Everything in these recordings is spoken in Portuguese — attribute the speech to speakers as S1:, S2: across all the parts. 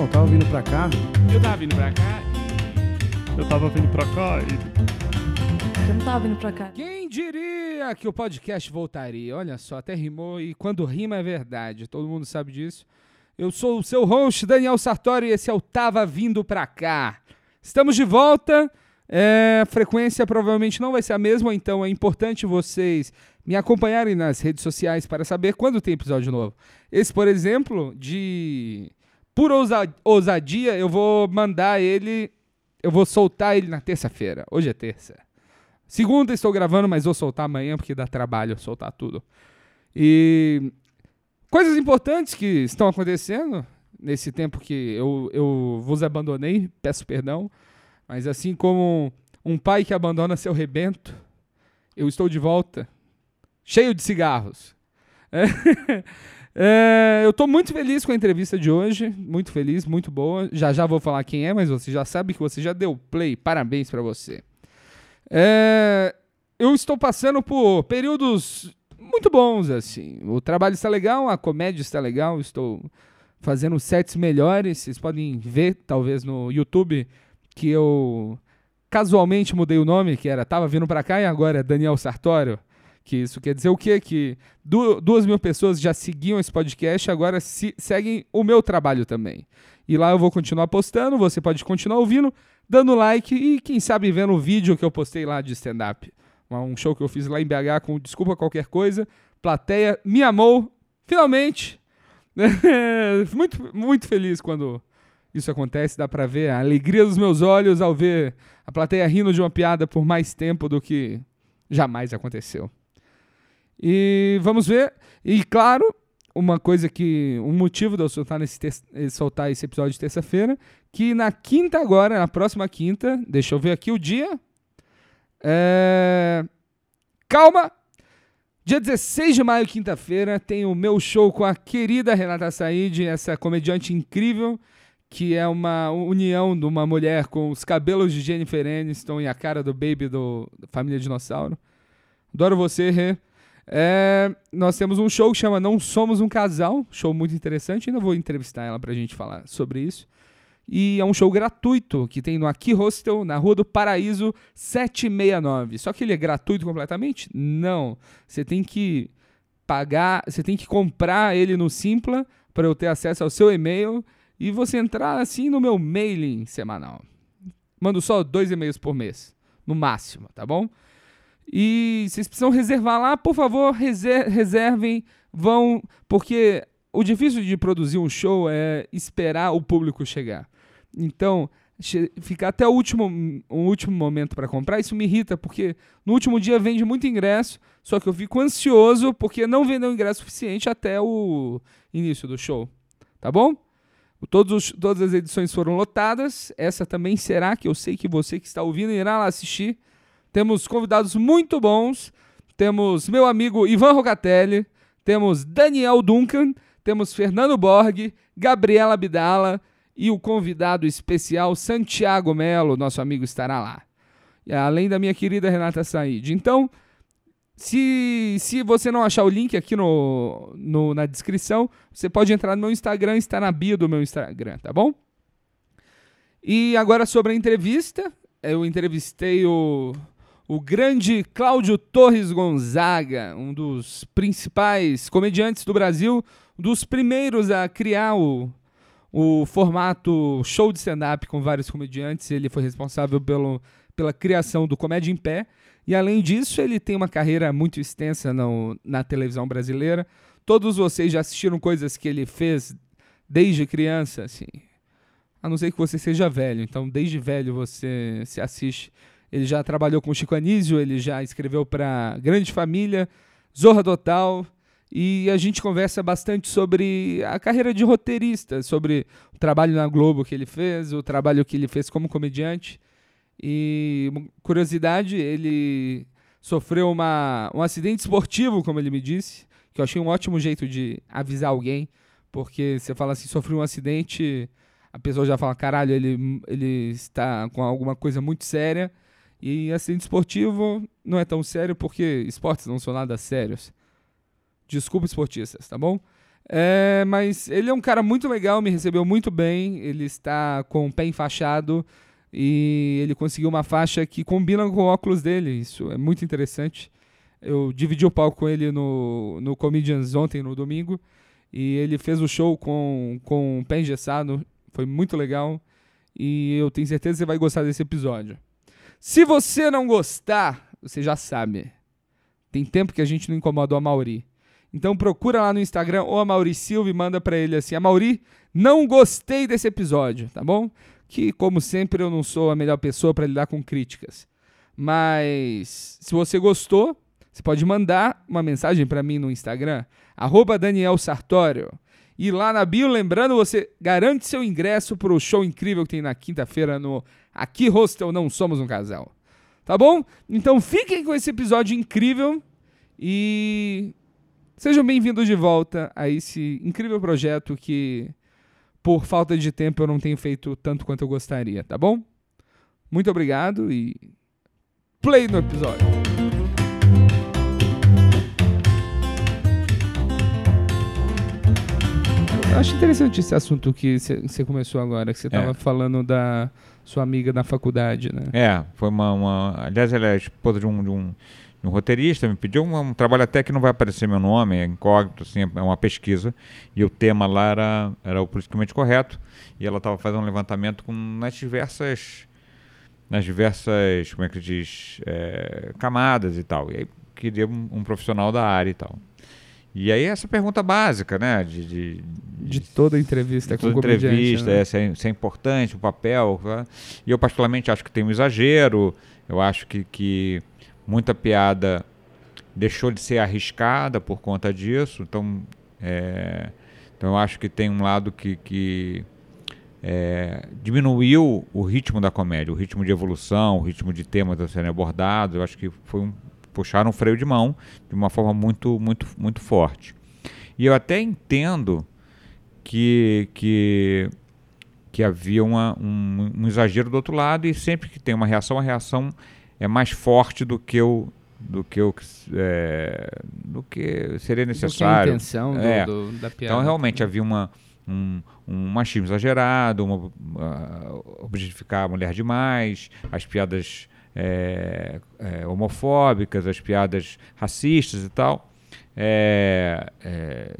S1: Não, tava vindo pra cá.
S2: Eu tava vindo pra cá.
S3: Eu tava vindo pra cá e.
S4: Eu não tava vindo pra cá.
S2: Quem diria que o podcast voltaria? Olha só, até rimou e quando rima é verdade. Todo mundo sabe disso. Eu sou o seu host, Daniel Sartori, e esse é o Tava Vindo Pra Cá. Estamos de volta. É, a frequência provavelmente não vai ser a mesma, então é importante vocês me acompanharem nas redes sociais para saber quando tem episódio novo. Esse, por exemplo, de por ousa- ousadia, eu vou mandar ele, eu vou soltar ele na terça-feira. Hoje é terça. Segunda estou gravando, mas vou soltar amanhã porque dá trabalho soltar tudo. E coisas importantes que estão acontecendo nesse tempo que eu, eu vos abandonei, peço perdão. Mas assim como um pai que abandona seu rebento, eu estou de volta, cheio de cigarros. É, é, eu estou muito feliz com a entrevista de hoje, muito feliz, muito boa. Já já vou falar quem é, mas você já sabe que você já deu play. Parabéns para você. É, eu estou passando por períodos muito bons, assim. O trabalho está legal, a comédia está legal, estou fazendo sets melhores. Vocês podem ver, talvez, no YouTube, que eu casualmente mudei o nome, que era Tava Vindo Pra Cá e agora é Daniel Sartório. Que isso quer dizer o quê? Que du duas mil pessoas já seguiam esse podcast, agora se seguem o meu trabalho também. E lá eu vou continuar postando, você pode continuar ouvindo, dando like e quem sabe vendo o vídeo que eu postei lá de stand-up. Um show que eu fiz lá em BH com Desculpa Qualquer Coisa. Plateia me amou, finalmente. muito, muito feliz quando isso acontece, dá pra ver a alegria dos meus olhos ao ver a plateia rindo de uma piada por mais tempo do que jamais aconteceu. E vamos ver. E claro, uma coisa que. Um motivo de eu soltar, nesse eh, soltar esse episódio de terça-feira, que na quinta agora, na próxima quinta, deixa eu ver aqui o dia. É... Calma! Dia 16 de maio, quinta-feira, tem o meu show com a querida Renata Said, essa comediante incrível, que é uma união de uma mulher com os cabelos de Jennifer Aniston e a cara do Baby do Família Dinossauro. Adoro você, Rê. É, nós temos um show que chama Não Somos um Casal, show muito interessante, ainda vou entrevistar ela pra gente falar sobre isso. E é um show gratuito que tem no Aqui Hostel, na Rua do Paraíso 769. Só que ele é gratuito completamente? Não. Você tem que pagar, você tem que comprar ele no Simpla para eu ter acesso ao seu e-mail e você entrar assim no meu mailing semanal. Mando só dois e-mails por mês, no máximo, tá bom? E vocês precisam reservar lá, por favor, reser- reservem, vão, porque o difícil de produzir um show é esperar o público chegar. Então, che- ficar até o último, o último momento para comprar, isso me irrita, porque no último dia vende muito ingresso, só que eu fico ansioso porque não vendeu ingresso suficiente até o início do show. Tá bom? Todos os- todas as edições foram lotadas. Essa também será, que eu sei que você que está ouvindo irá lá assistir. Temos convidados muito bons. Temos meu amigo Ivan Rocatelli. Temos Daniel Duncan. Temos Fernando Borg. Gabriela Abdala. E o convidado especial Santiago Melo, nosso amigo, estará lá. E Além da minha querida Renata Said. Então, se, se você não achar o link aqui no, no- na descrição, você pode entrar no meu Instagram, está na bio do meu Instagram, tá bom? E agora sobre a entrevista, eu entrevistei o, o grande Cláudio Torres Gonzaga, um dos principais comediantes do Brasil, um dos primeiros a criar o, o formato show de stand-up com vários comediantes. Ele foi responsável pelo, pela criação do Comédia em Pé. E além disso, ele tem uma carreira muito extensa no- na televisão brasileira. Todos vocês já assistiram coisas que ele fez desde criança, assim. A não ser que você seja velho. Então, desde velho você se assiste. Ele já trabalhou com Chico Anísio, ele já escreveu para Grande Família, Zorra Total. E a gente conversa bastante sobre a carreira de roteirista, sobre o trabalho na Globo que ele fez, o trabalho que ele fez como comediante. E uma curiosidade, ele sofreu uma, um acidente esportivo, como ele me disse, que eu achei um ótimo jeito de avisar alguém, porque você fala assim, sofreu um acidente, a pessoa já fala, caralho, ele, ele está com alguma coisa muito séria, e acidente esportivo não é tão sério porque esportes não são nada sérios. Desculpa, esportistas, tá bom? É, mas ele é um cara muito legal, me recebeu muito bem. Ele está com o pé enfaixado e ele conseguiu uma faixa que combina com o óculos dele. Isso é muito interessante. Eu dividi o palco com ele no, no Comedians ontem, no domingo, e ele fez o show com, com o pé engessado. Foi muito legal e eu tenho certeza que você vai gostar desse episódio. Se você não gostar, você já sabe. Tem tempo que a gente não incomodou a Mauri. Então procura lá no Instagram ou a Mauri Silva e manda para ele assim: "A Mauri, não gostei desse episódio", tá bom? Que como sempre eu não sou a melhor pessoa para lidar com críticas. Mas se você gostou, você pode mandar uma mensagem para mim no Instagram, arroba Daniel Sartório. E lá na bio, lembrando, você garante seu ingresso para o show incrível que tem na quinta-feira no Aqui Hostel Não Somos um Casal. Tá bom? Então fiquem com esse episódio incrível e Sejam bem-vindos de volta a esse incrível projeto que, por falta de tempo, eu não tenho feito tanto quanto eu gostaria, tá bom? Muito obrigado e play no episódio. Eu acho interessante esse assunto que você começou agora, que você estava é. falando da sua amiga da faculdade, né?
S1: É, foi uma, uma. Aliás, ela é esposa de um, de um um roteirista me pediu um, um, trabalho até que não vai aparecer meu nome, é incógnito, assim, é uma pesquisa, e o tema lá era, era o politicamente correto, e ela estava fazendo um levantamento com, nas diversas, nas diversas, como é que diz, é, camadas e tal, e aí queria um, um, profissional da área e tal. E aí essa pergunta básica, né, de...
S2: De, de toda entrevista
S1: de toda entrevista, né? é, se, é, se é importante o papel, né? e eu particularmente acho que tem um exagero, eu acho que, que muita piada deixou de ser arriscada por conta disso. Então, é, então eu acho que tem um lado que, que é, diminuiu o ritmo da comédia, o ritmo de evolução, o ritmo de temas a serem abordados. Eu acho que foi um, puxaram um freio de mão de uma forma muito, muito, muito forte. E eu até entendo que, que, que havia uma, um, um exagero do outro lado e sempre que tem uma reação, a reação é mais forte do que o do que o é, do que seria necessário.
S2: Do que a intenção é. do, do, da piada.
S1: Então realmente havia uma um, um machismo exagerado, uma, uh, objetificar a mulher demais, as piadas é, é, homofóbicas, as piadas racistas e tal, é, é,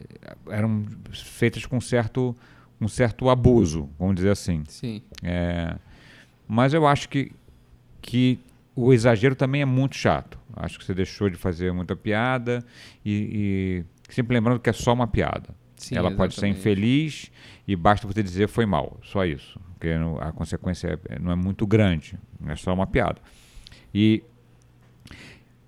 S1: eram feitas com certo um certo abuso, vamos dizer assim.
S2: Sim.
S1: É, mas eu acho que que o exagero também é muito chato. Acho que você deixou de fazer muita piada e, e sempre lembrando que é só uma piada. Sim, Ela exatamente. pode ser infeliz e basta você dizer foi mal, só isso. Porque a consequência é, não é muito grande, é só uma piada. E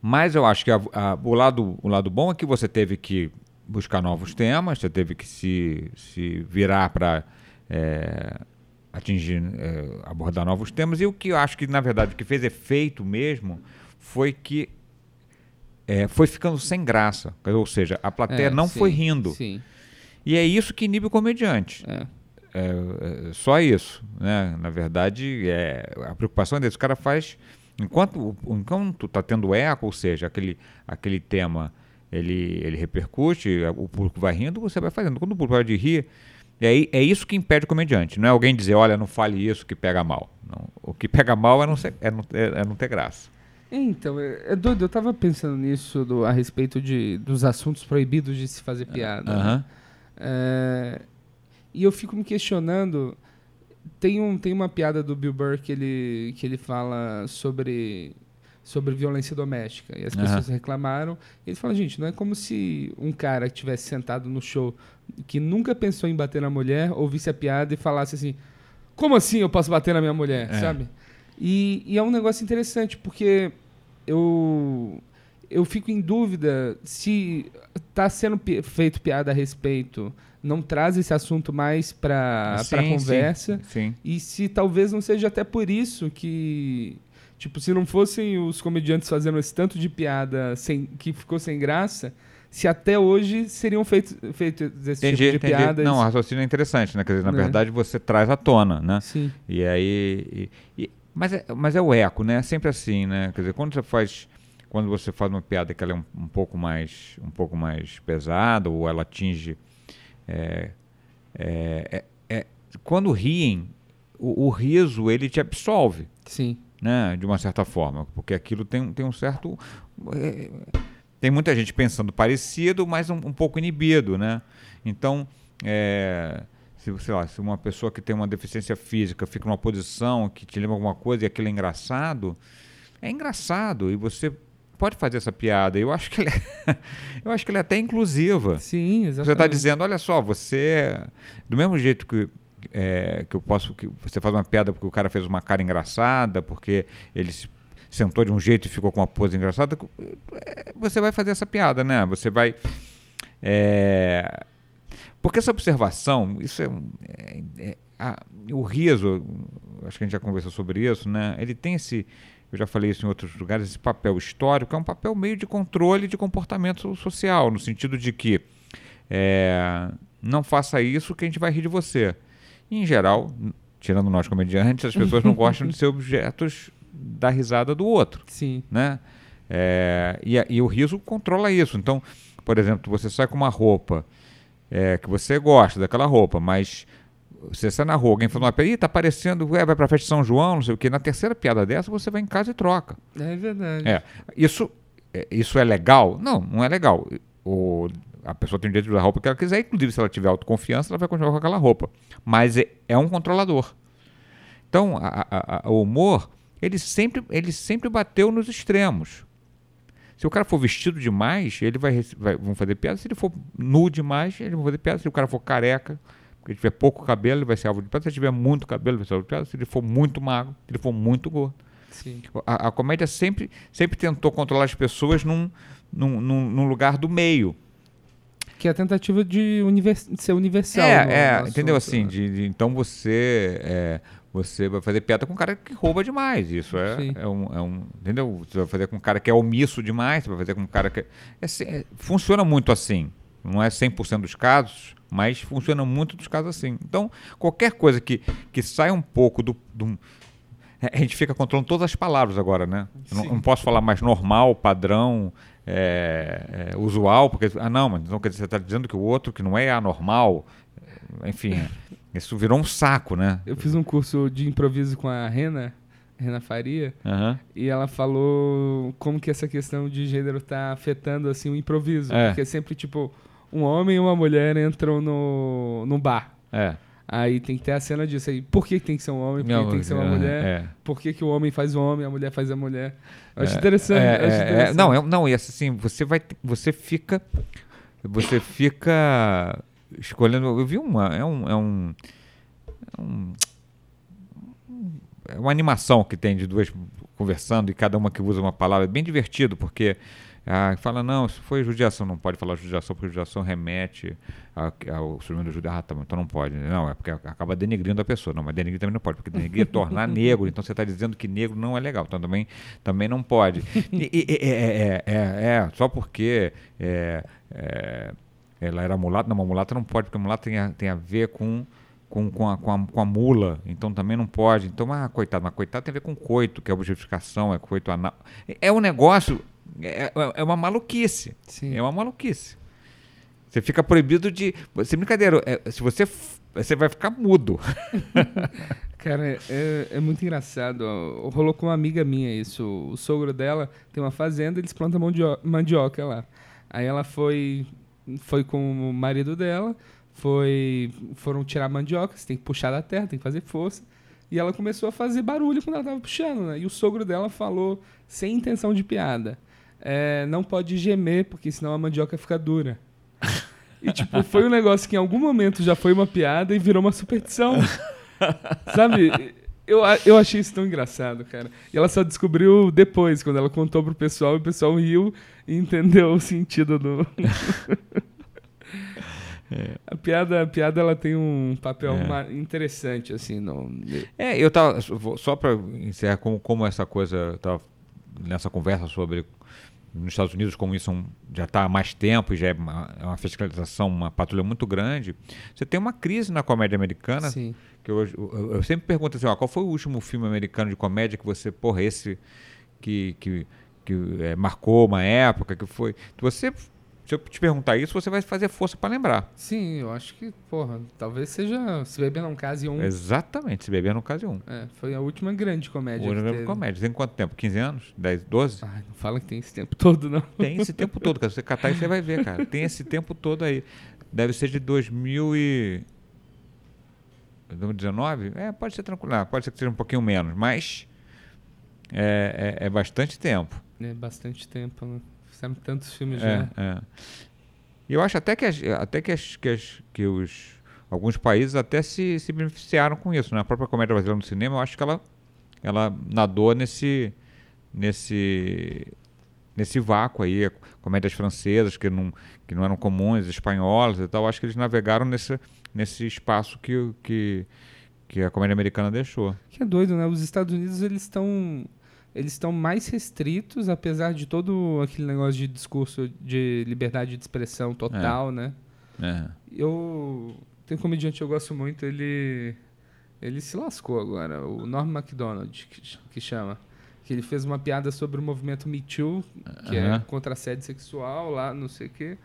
S1: mas eu acho que a, a, o, lado, o lado bom é que você teve que buscar novos temas, você teve que se, se virar para é, atingir, é, abordar novos temas. E o que eu acho que, na verdade, o que fez efeito mesmo foi que é, foi ficando sem graça. Ou seja, a plateia é, não sim, foi rindo.
S2: Sim.
S1: E é isso que inibe o comediante.
S2: É.
S1: É, é só isso. Né? Na verdade, é, a preocupação é desse. O cara faz. Enquanto, enquanto está tendo eco, ou seja, aquele, aquele tema ele, ele repercute, o público vai rindo, você vai fazendo. Quando o público vai de rir, é, é isso que impede o comediante. Não é alguém dizer, olha, não fale isso que pega mal. Não. O que pega mal é não, ser, é não, é, é não ter graça.
S2: Então, é, é, doido, eu tava pensando nisso do, a respeito de, dos assuntos proibidos de se fazer piada.
S1: Uh -huh.
S2: né? é, e eu fico me questionando. Tem, um, tem uma piada do Bill Burr que ele, que ele fala sobre sobre violência doméstica. E as pessoas uhum. reclamaram. E ele fala, gente, não é como se um cara que tivesse sentado no show que nunca pensou em bater na mulher ouvisse a piada e falasse assim: como assim eu posso bater na minha mulher, é. sabe? E, e, é um negócio interessante, porque eu, eu fico em dúvida se está sendo pi feito piada a respeito não traz esse assunto mais para a conversa
S1: sim, sim.
S2: e se talvez não seja até por isso que Tipo, se não fossem os comediantes fazendo esse tanto de piada sem, que ficou sem graça, se até hoje seriam feitos feito esse entendi, tipo de entendi. piada.
S1: Não, o raciocínio é interessante, né? Quer dizer, na é. verdade você traz à tona, né?
S2: Sim.
S1: E aí. E, e, mas, é, mas é o eco, né? É sempre assim, né? Quer dizer, quando você faz. Quando você faz uma piada que ela é um, um pouco mais um pouco mais pesada, ou ela atinge é, é, é, é, quando riem, o, o riso ele te absolve
S2: Sim.
S1: né, de uma certa forma, porque aquilo tem, tem um certo. é, tem muita gente pensando parecido, mas um, um pouco inibido, né? Então, é, se, sei lá, se uma pessoa que tem uma deficiência física fica numa posição que te lembra alguma coisa e aquilo é engraçado, é engraçado e você pode fazer essa piada. Eu acho que ela é, eu acho que ela é até inclusiva.
S2: Sim, exatamente.
S1: Você está dizendo, olha só, você. Do mesmo jeito que, é, que eu posso. que Você faz uma piada porque o cara fez uma cara engraçada, porque ele se sentou de um jeito e ficou com uma pose engraçada. é, Você vai fazer essa piada, né? Você vai. é, porque essa observação, isso é. é- é- a- o riso, acho que a gente já conversou sobre isso, né? Ele tem esse. Eu já falei isso em outros lugares, esse papel histórico é um papel meio de controle de comportamento social, no sentido de que é, não faça isso que a gente vai rir de você. E, em geral, tirando nós comediantes, as pessoas não gostam de ser objetos da risada do outro,
S2: Sim.
S1: né? É, e, e o riso controla isso. Então, por exemplo, você sai com uma roupa é, que você gosta daquela roupa, mas você sai na rua, alguém piada, Ih, tá parecendo, ué, vai pra festa de São João, não sei o quê. Na terceira piada dessa, você vai em casa e troca.
S2: É verdade.
S1: É, isso, é, isso é legal? Não, não é legal. O, a pessoa tem o direito de usar a roupa que ela quiser, inclusive se ela tiver autoconfiança, ela vai continuar com aquela roupa. Mas é, é um controlador. Então, o humor, ele sempre, ele sempre bateu nos extremos. Se o cara for vestido demais, ele vai, vai vão fazer piada. Se ele for nu demais, eles vão fazer piada. Se o cara for careca, porque tiver pouco cabelo, ele vai ser alvo de piada. Se ele tiver muito cabelo, ele vai ser alvo de piada. Se ele for muito magro, se ele for muito gordo.
S2: Sim.
S1: A, a comédia sempre, sempre tentou controlar as pessoas num, num, num, num lugar do meio.
S2: Que é a tentativa de, univers- de ser universal.
S1: é, é
S2: no
S1: entendeu? Assim,
S2: né?
S1: de, de- então você é, você vai fazer piada com um cara que rouba demais. Isso é, é, um, é um. Entendeu? Você vai fazer com um cara que é omisso demais, você vai fazer com um cara que. É, assim, é- funciona muito assim. Não é 100% dos casos, mas funciona muito dos casos assim. Então, qualquer coisa que, que saia um pouco do. do a gente fica controlando todas as palavras agora, né? Não, não posso falar mais normal, padrão, é, é, usual, porque. Ah, não, mas então quer dizer, você está dizendo que o outro que não é anormal. é, Enfim, isso virou um saco, né?
S2: Eu fiz um curso de improviso com a Rena, Rena Faria,
S1: Aham.
S2: e ela falou como que essa questão de gênero tá afetando assim o improviso.
S1: É.
S2: Porque sempre, tipo, um homem e uma mulher entram no, no bar.
S1: É.
S2: Aí tem que ter a cena disso aí. Por que tem que ser um homem? Por que
S1: Não,
S2: tem que ser uma
S1: é,
S2: mulher?
S1: é.
S2: Por que, que o homem faz o homem, a mulher faz a mulher? Eu acho
S1: É,
S2: interessante.
S1: é,
S2: acho
S1: é, é,
S2: interessante.
S1: não, é- não, e assim, você vai, você fica, você fica escolhendo. Eu vi uma, é um, é um, é um- é uma animação que tem de duas conversando e cada uma que usa uma palavra, é bem divertido porque ah, fala não, isso foi judiação, não pode falar judiação porque judiação remete ao surgimento do judaísmo, ah, tá, então não pode, não é porque acaba denegrindo a pessoa, não, mas denegrir também não pode, porque denegrir é tornar negro, então você está dizendo que negro não é legal, então também, também não pode. E- e- e- é, é, é, é, só porque é, é, ela era mulata, não, uma mulata não pode, porque mulata tem a, tem a ver com com, com, a, com, a, com a mula, então também não pode. Então, ah, coitado, mas coitado tem a ver com coito, que é objetificação, é coito anal. É- É um negócio, é, é- é uma maluquice.
S2: Sim.
S1: É uma maluquice. Você fica proibido de. Sem brincadeira, é, se você. Você vai ficar mudo.
S2: Cara, é, é muito engraçado. Rolou com uma amiga minha isso. O sogro dela tem uma fazenda, eles plantam mandio- mandioca lá. Aí ela foi foi com o marido dela, foi foram tirar mandioca, você tem que puxar da terra, tem que fazer força. E ela começou a fazer barulho quando ela tava puxando, né? E o sogro dela falou, sem intenção de piada, é, não pode gemer, porque senão a mandioca fica dura. E, tipo, foi um negócio que em algum momento já foi uma piada e virou uma superstição. Sabe? Eu, eu achei isso tão engraçado, cara. E ela só descobriu depois, quando ela contou pro pessoal, e o pessoal riu e entendeu o sentido do. A piada, a piada ela tem um papel
S1: É.
S2: interessante, assim. No...
S1: É, eu tava. Só para encerrar, como, como essa coisa. Tava nessa conversa sobre. Nos Estados Unidos, como isso já está há mais tempo e já é uma, é uma fiscalização, uma patrulha muito grande, você tem uma crise na comédia americana
S2: Sim.
S1: que eu, eu, eu sempre pergunto assim, ó, qual foi o último filme americano de comédia que você, porra, esse que, que, que é, marcou uma época, que foi... Você Se eu te perguntar isso, você vai fazer força para lembrar.
S2: Sim, eu acho que, porra, talvez seja Se Beber Não Case um.
S1: Exatamente, Se Beber Não Case um.
S2: É, foi a última grande comédia.
S1: O
S2: que
S1: grande comédia. Tem quanto tempo? 15 anos? 10, 12?
S2: Ai, não fala que tem esse tempo todo, não.
S1: Tem esse tempo todo, cara. Se você catar aí, você vai ver, cara. Tem esse tempo todo aí. Deve ser de 2000 e... 2019? É, pode ser tranquilo. Não, pode ser que seja um pouquinho menos, mas é, é, é bastante tempo.
S2: É bastante tempo, né? Fizeram tantos filmes
S1: É,
S2: já.
S1: é. Eu acho até que, as, até que, as, que, as- que os, alguns países até se, se beneficiaram com isso. Né? A própria comédia brasileira no cinema, eu acho que ela, ela nadou nesse, nesse, nesse vácuo aí. Comédias francesas que não, que não eram comuns, espanholas e tal. Acho que eles navegaram nesse, nesse espaço que, que, que a comédia americana deixou.
S2: Que é doido, né? Os Estados Unidos, eles estão eles estão mais restritos, apesar de todo aquele negócio de discurso de liberdade de expressão total, né?
S1: É.
S2: Eu tem um comediante que eu gosto muito, ele ele se lascou agora, o Norm MacDonald, que, que chama. Que ele fez uma piada sobre o movimento Me Too, que é contra assédio sexual lá, não sei o quê.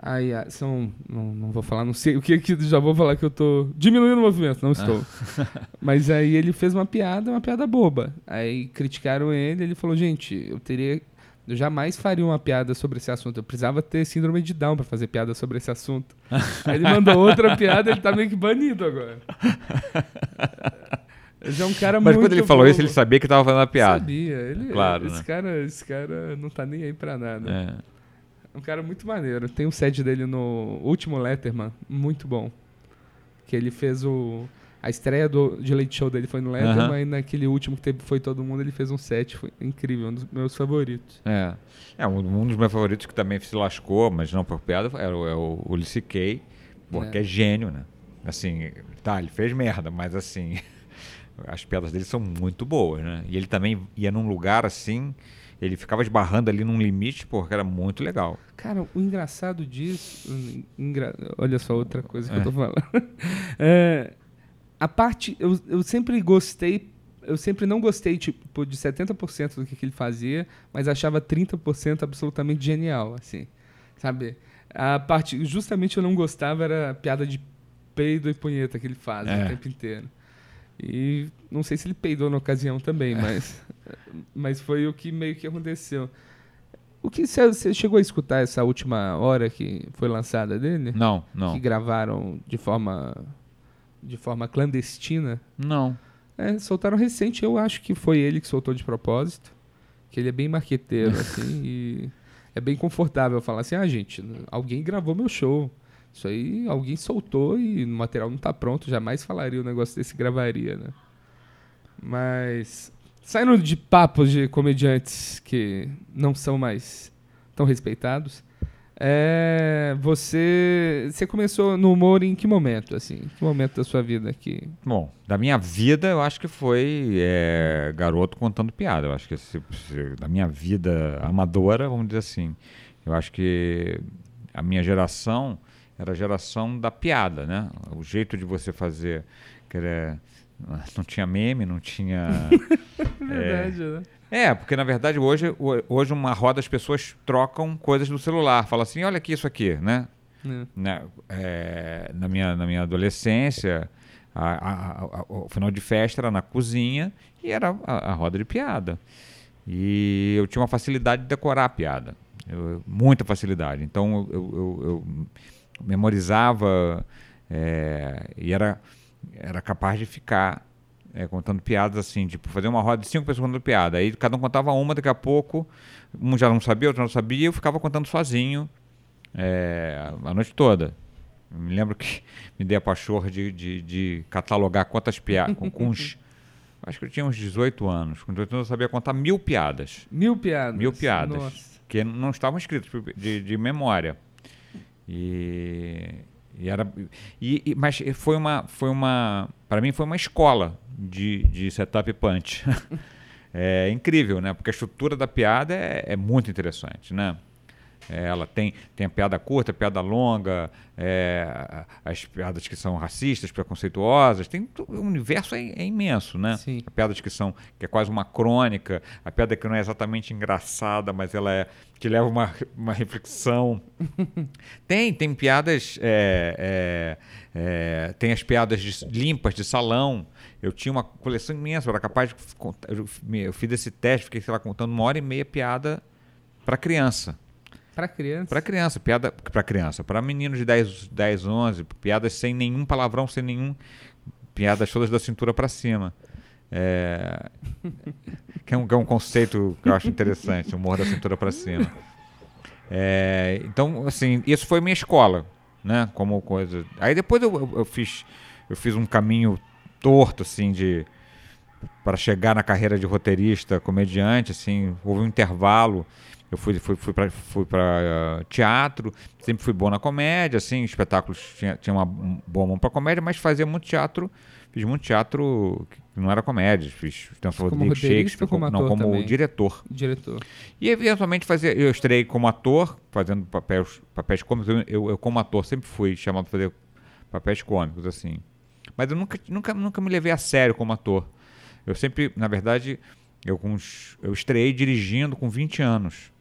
S2: Aí, ah, são. Não, não vou falar, não sei o que que. Já vou falar que eu tô diminuindo o movimento, não estou. Mas aí ele fez uma piada, uma piada boba. Aí criticaram ele, ele falou: gente, eu teria. Eu jamais faria uma piada sobre esse assunto. Eu precisava ter síndrome de Down pra fazer piada sobre esse assunto. Aí ele mandou outra piada, ele tá meio que banido agora. Ele é um cara
S1: Mas
S2: muito
S1: quando ele falou
S2: bobo.
S1: isso, ele sabia que estava fazendo a piada.
S2: Sabia, ele,
S1: Claro,
S2: esse
S1: né?
S2: cara, esse cara não tá nem aí pra nada.
S1: É.
S2: É um cara muito maneiro. Tem um set dele no último Letterman, muito bom. Que ele fez o. A estreia do, de Late Show dele foi no Letterman
S1: Aham.
S2: e naquele último que teve Foi Todo Mundo ele fez um set. Foi incrível, um dos meus favoritos.
S1: É. É, um, um dos meus favoritos que também se lascou, mas não por piada, era o, é o Ulysses Kay, porque
S2: É.
S1: é. gênio, né? Assim, tá, ele fez merda, mas assim, as piadas dele são muito boas, né? E ele também ia num lugar assim, ele ficava esbarrando ali num limite, porque era muito legal.
S2: Cara, o engraçado disso. engra- Olha só outra coisa que
S1: É.
S2: eu tô falando. É, a parte. Eu, eu sempre gostei. Eu sempre não gostei, tipo, de 70% do que, que ele fazia, mas achava 30% absolutamente genial, assim. Sabe? A parte. Justamente eu não gostava era a piada de peido e punheta que ele faz
S1: É.
S2: o tempo inteiro. E não sei se ele peidou na ocasião
S1: É.
S2: também, mas. Mas foi o que meio que aconteceu. O que você você chegou a escutar essa última hora que foi lançada dele?
S1: Não, não.
S2: Que gravaram de forma de forma clandestina?
S1: Não.
S2: É, soltaram recente, eu acho que foi ele que soltou de propósito. Que ele é bem marqueteiro, assim, e é bem confortável falar assim, ah, gente, alguém gravou meu show. Isso aí alguém soltou e o material não tá pronto, jamais falaria o negócio desse gravaria, né? Mas saindo de papos de comediantes que não são mais tão respeitados, é, você você começou no humor em que momento, assim? Que momento da sua vida que
S1: Bom, da minha vida, eu acho que foi é, garoto contando piada. Eu acho que se- se- da minha vida amadora, vamos dizer assim, eu acho que a minha geração era a geração da piada, né? O jeito de você fazer, que era, não tinha meme, não tinha
S2: Verdade, né?
S1: É, porque na verdade hoje, ho- hoje uma roda as pessoas trocam coisas do celular. Fala assim, olha aqui isso aqui, né?
S2: É.
S1: né, é, na, minha, na minha adolescência, a- a- a- o final de festa era na cozinha e era a, a roda de piada. E eu tinha uma facilidade de decorar a piada, eu- muita facilidade. Então eu, eu- eu memorizava é, e era, era capaz de ficar é, contando piadas assim, tipo, fazer uma roda de cinco pessoas contando piada. Aí cada um contava uma, daqui a pouco, um já não sabia, outro não sabia, e eu ficava contando sozinho é, a noite toda. Me lembro que me dei a pachorra de, de, de catalogar quantas piadas. Com, com uns, acho que eu tinha uns 18 anos. Com 18 anos eu sabia contar mil piadas,
S2: Mil piadas.
S1: Mil piadas.
S2: Nossa.
S1: que não estavam escritas de, de memória. E, e era, e, e- mas foi uma, foi uma, para mim foi uma escola de, de setup punch. é incrível, né? Porque a estrutura da piada é, é muito interessante, né? É, ela tem, tem a piada curta, a piada longa, é, as piadas que são racistas, preconceituosas, tem o universo é, é, imenso, né?
S2: Sim.
S1: A piadas que são que é quase uma crônica, a piada que não é exatamente engraçada, mas ela é que leva uma, uma reflexão. tem tem piadas é, é, é, tem as piadas de, limpas de salão. Eu tinha uma coleção imensa, eu era capaz de eu, eu fiz esse teste, fiquei sei lá contando uma hora e meia piada para criança.
S2: Para criança?
S1: Para criança, piada para criança, para meninos de 10, 10, 11, piadas sem nenhum palavrão, sem nenhum piadas todas da cintura para cima. É, que, é um, que é um conceito que eu acho interessante, humor da cintura para cima. É, então, assim, isso foi minha escola, né? Como coisa. Aí depois eu, eu fiz eu fiz um caminho torto, assim, de para chegar na carreira de roteirista, comediante, assim, houve um intervalo eu fui, fui, fui para fui pra, uh, teatro, sempre fui bom na comédia, assim, espetáculos tinha, tinha uma boa mão para comédia, mas fazia muito teatro, fiz muito teatro que não era comédia, fiz
S2: então, como Shakespeare, como
S1: não, como
S2: também.
S1: diretor.
S2: Diretor.
S1: E eventualmente fazia, eu estrei como ator, fazendo papéis, papéis cômicos, eu, eu, eu como ator sempre fui chamado para fazer papéis cômicos, assim. Mas eu nunca, nunca, nunca me levei a sério como ator. Eu sempre, na verdade, eu, com eu estreiei dirigindo com 20 anos.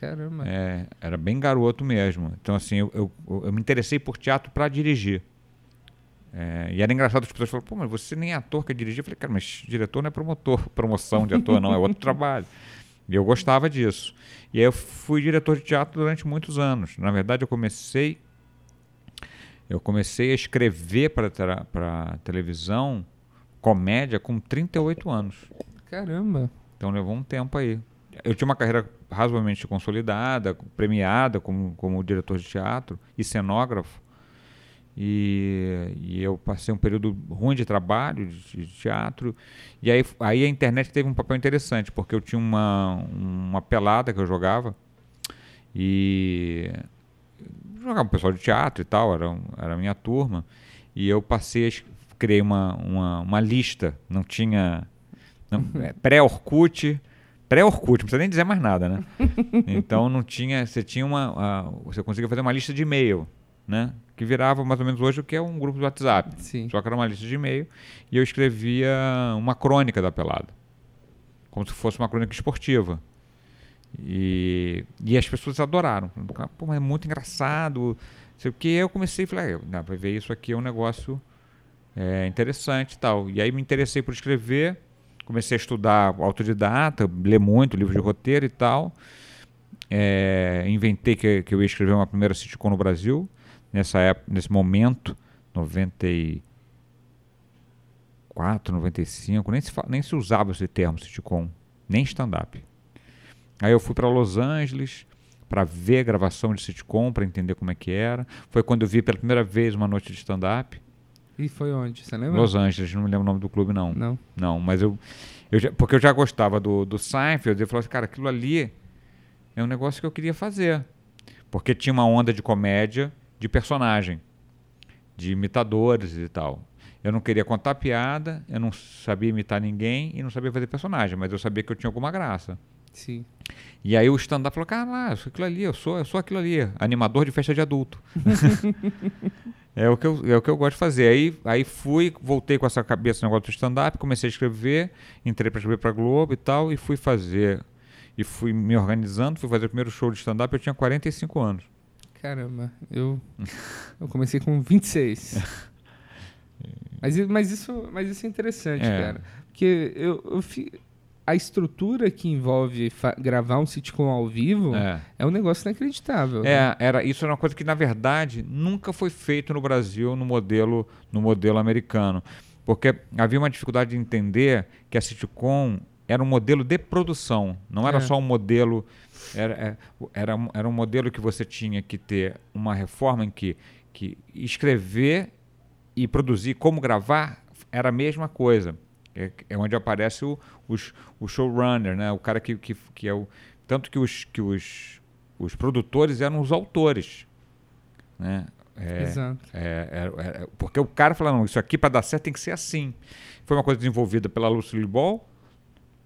S2: Caramba.
S1: É, era bem garoto mesmo. Então, assim, eu, eu, eu me interessei por teatro para dirigir. É, e era engraçado, as pessoas falavam, pô, mas você nem é ator quer dirigir. Eu falei, cara, mas diretor não é promotor, promoção de ator, não, é outro trabalho. E eu gostava disso. E aí eu fui diretor de teatro durante muitos anos. Na verdade, eu comecei eu comecei a escrever para televisão comédia com 38 anos.
S2: Caramba.
S1: Então levou um tempo aí eu tinha uma carreira razoavelmente consolidada, premiada como, como diretor de teatro e cenógrafo. E, e, eu passei um período ruim de trabalho, de, de, teatro. E aí, aí a internet teve um papel interessante, porque eu tinha uma, uma pelada que eu jogava. E jogava o pessoal de teatro e tal, era, era a minha turma. E eu passei, criei uma, uma, uma lista, não tinha. É, pré-Orkut, Pré-Orkut, não precisa nem dizer mais nada, né? então não tinha. Você tinha uma. você conseguia fazer uma lista de e-mail, né? Que virava mais ou menos hoje o que é um grupo do WhatsApp.
S2: Sim.
S1: Só que era uma lista de e-mail. E eu escrevia uma crônica da pelada. Como se fosse uma crônica esportiva. E, e as pessoas adoraram. Pô, mas é muito engraçado. Sei o que. Eu comecei e falei, ah, vai ver isso aqui é um negócio é, interessante e tal. E aí me interessei por escrever comecei a estudar autodidata, ler muito, livro de roteiro e tal. É, inventei que, que eu ia escrever uma primeira sitcom no Brasil, nessa época, nesse momento, 94, 95, nem se, nem se usava esse termo sitcom, nem stand-up. Aí eu fui para Los Angeles para ver gravação de sitcom, para entender como é que era. Foi quando eu vi pela primeira vez uma noite de stand-up.
S2: E foi onde? Você lembra?
S1: Los Angeles, não me lembro o nome do clube, não.
S2: Não.
S1: Não, mas eu. eu já, porque eu já gostava do, do Seinfeld, eu falei assim, cara, aquilo ali é um negócio que eu queria fazer. Porque tinha uma onda de comédia de personagem, de imitadores e tal. Eu não queria contar piada, eu não sabia imitar ninguém e não sabia fazer personagem, mas eu sabia que eu tinha alguma graça.
S2: Sim.
S1: E aí o stand-up falou, cara, lá, eu sou aquilo ali, eu sou, eu sou aquilo ali, animador de festa de adulto. é, o que eu, é o que eu gosto de fazer. Aí, aí fui, voltei com essa cabeça no negócio do stand-up, comecei a escrever, entrei para escrever para Globo e tal, e fui fazer, e fui me organizando, fui fazer o primeiro show de stand-up, eu tinha 45 anos.
S2: Caramba, eu, eu comecei com 26. mas, mas, isso, mas isso é interessante, é. cara. Porque eu, eu, a estrutura que envolve gravar um sitcom ao vivo é, é um negócio inacreditável.
S1: É, né? era, isso era uma coisa que, na verdade, nunca foi feito no Brasil no modelo, no modelo americano. Porque havia uma dificuldade de entender que a sitcom era um modelo de produção, não era é. só um modelo. Era, é, era, era um modelo que você tinha que ter uma reforma em que, que escrever e produzir como gravar era a mesma coisa. É, é onde aparece o, os, o showrunner, né? O cara que, que, que é o. Tanto que os, que os, os produtores eram os autores. Né?
S2: É, Exato.
S1: É, é, é porque o cara fala, não, isso aqui para dar certo tem que ser assim. Foi uma coisa desenvolvida pela Lucille Ball,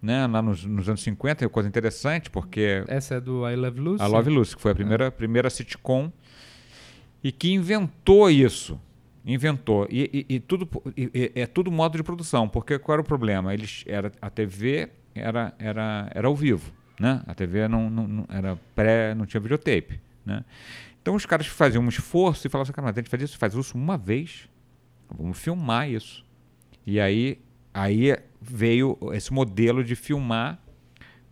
S1: né, lá nos, nos anos 50, é coisa interessante, porque
S2: Essa é do I Love Lucy?
S1: a Love Lucy, que foi a primeira, primeira sitcom e que inventou isso. Inventou. E, e- e tudo e- é tudo modo de produção, porque qual era o problema? Eles era a TV era era era ao vivo, né? A TV não, não- não- era pré, não tinha videotape, né? Então os caras faziam um esforço e falavam assim, cara, mas a gente faz isso, faz isso uma vez. Vamos filmar isso. E aí aí veio esse modelo de filmar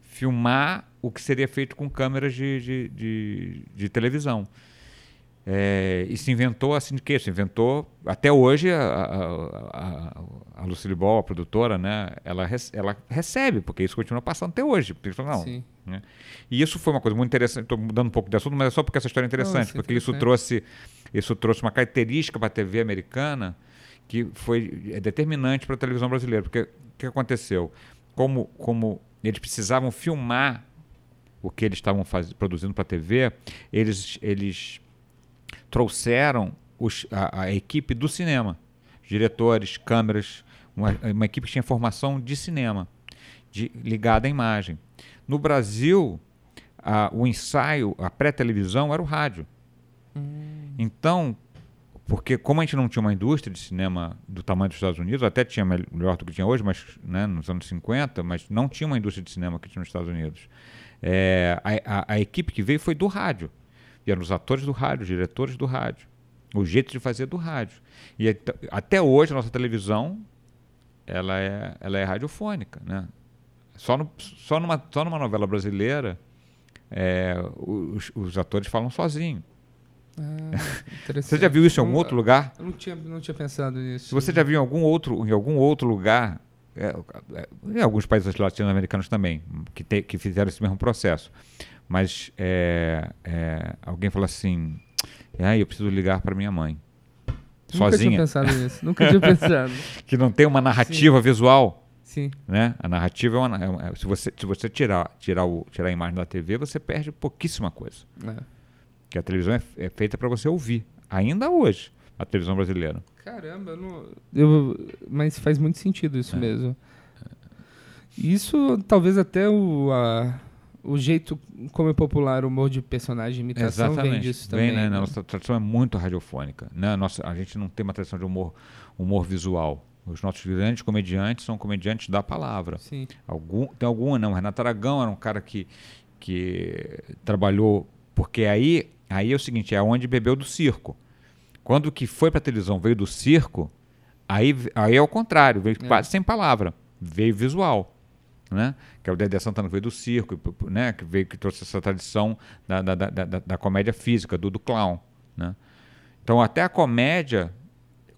S1: filmar o que seria feito com câmeras de, de, de, de televisão. É, e se inventou assim de quê? Se inventou até hoje a, a, a, a Lucille Ball, a produtora, né? Ela, ela recebe porque isso continua passando até hoje. Não, né? E isso foi uma coisa muito interessante. Estou mudando um pouco de assunto, mas é só porque essa história é interessante,
S2: é
S1: porque isso trouxe isso trouxe uma característica para a TV americana que foi é determinante para a televisão brasileira. Porque o que aconteceu? Como, como eles precisavam filmar o que eles estavam produzindo para a TV, eles, eles trouxeram os- a, a equipe do cinema, diretores, câmeras, uma, uma equipe que tinha formação de cinema, de, ligada à imagem. No Brasil, a- o ensaio, a pré-televisão era o rádio. Então, porque como a gente não tinha uma indústria de cinema do tamanho dos Estados Unidos, até tinha melhor do que tinha hoje, mas né, nos anos 50, mas não tinha uma indústria de cinema que tinha nos Estados Unidos. É, a, a- a equipe que veio foi do rádio. Vieram os atores do rádio, os diretores do rádio. O jeito de fazer do rádio. E at- até hoje a nossa televisão ela é, ela é radiofônica. Né? Só, no- só, numa, só numa novela brasileira é, os, os atores falam sozinhos.
S2: Ah.
S1: Você já viu isso em algum
S2: Não,
S1: outro lugar?
S2: Eu não tinha, não tinha pensado nisso.
S1: Você já viu em algum outro, em algum outro lugar, é, é, alguns países latino-americanos também, que, te- que fizeram esse mesmo processo, mas é, é, alguém fala assim, ah, eu preciso ligar para minha mãe,
S2: Nunca tinha
S1: sozinha,
S2: pensado nisso. Nunca tinha pensado.
S1: que não tem uma narrativa visual,
S2: Sim.
S1: né? A narrativa é uma, é uma- se você se você tirar tirar o tirar a imagem da TV, você perde pouquíssima coisa.
S2: É.
S1: Que a televisão é, é feita para você ouvir, ainda hoje, a televisão brasileira.
S2: Caramba, eu não. eu- mas faz muito sentido isso
S1: É.
S2: mesmo. Isso talvez até o, a- o jeito como é popular o humor de personagem, imitação, vem disso
S1: Vem,
S2: também.
S1: né?
S2: né?
S1: Nossa tradição é muito radiofônica. Né? Nossa, a gente não tem uma tradição de humor, humor visual. Os nossos grandes comediantes são comediantes da palavra.
S2: Sim.
S1: Algum, tem alguma não. Renato Aragão era um cara que, que trabalhou. Porque aí, aí é o seguinte: é onde bebeu do circo. Quando o que foi para televisão veio do circo, aí, aí é o contrário, veio
S2: É.
S1: quase sem palavra, veio visual. Né? Que é o Dedé Santana que veio do circo, né? que veio que trouxe essa tradição da, da, da, da, da comédia física, do, do clown. Né? Então até a comédia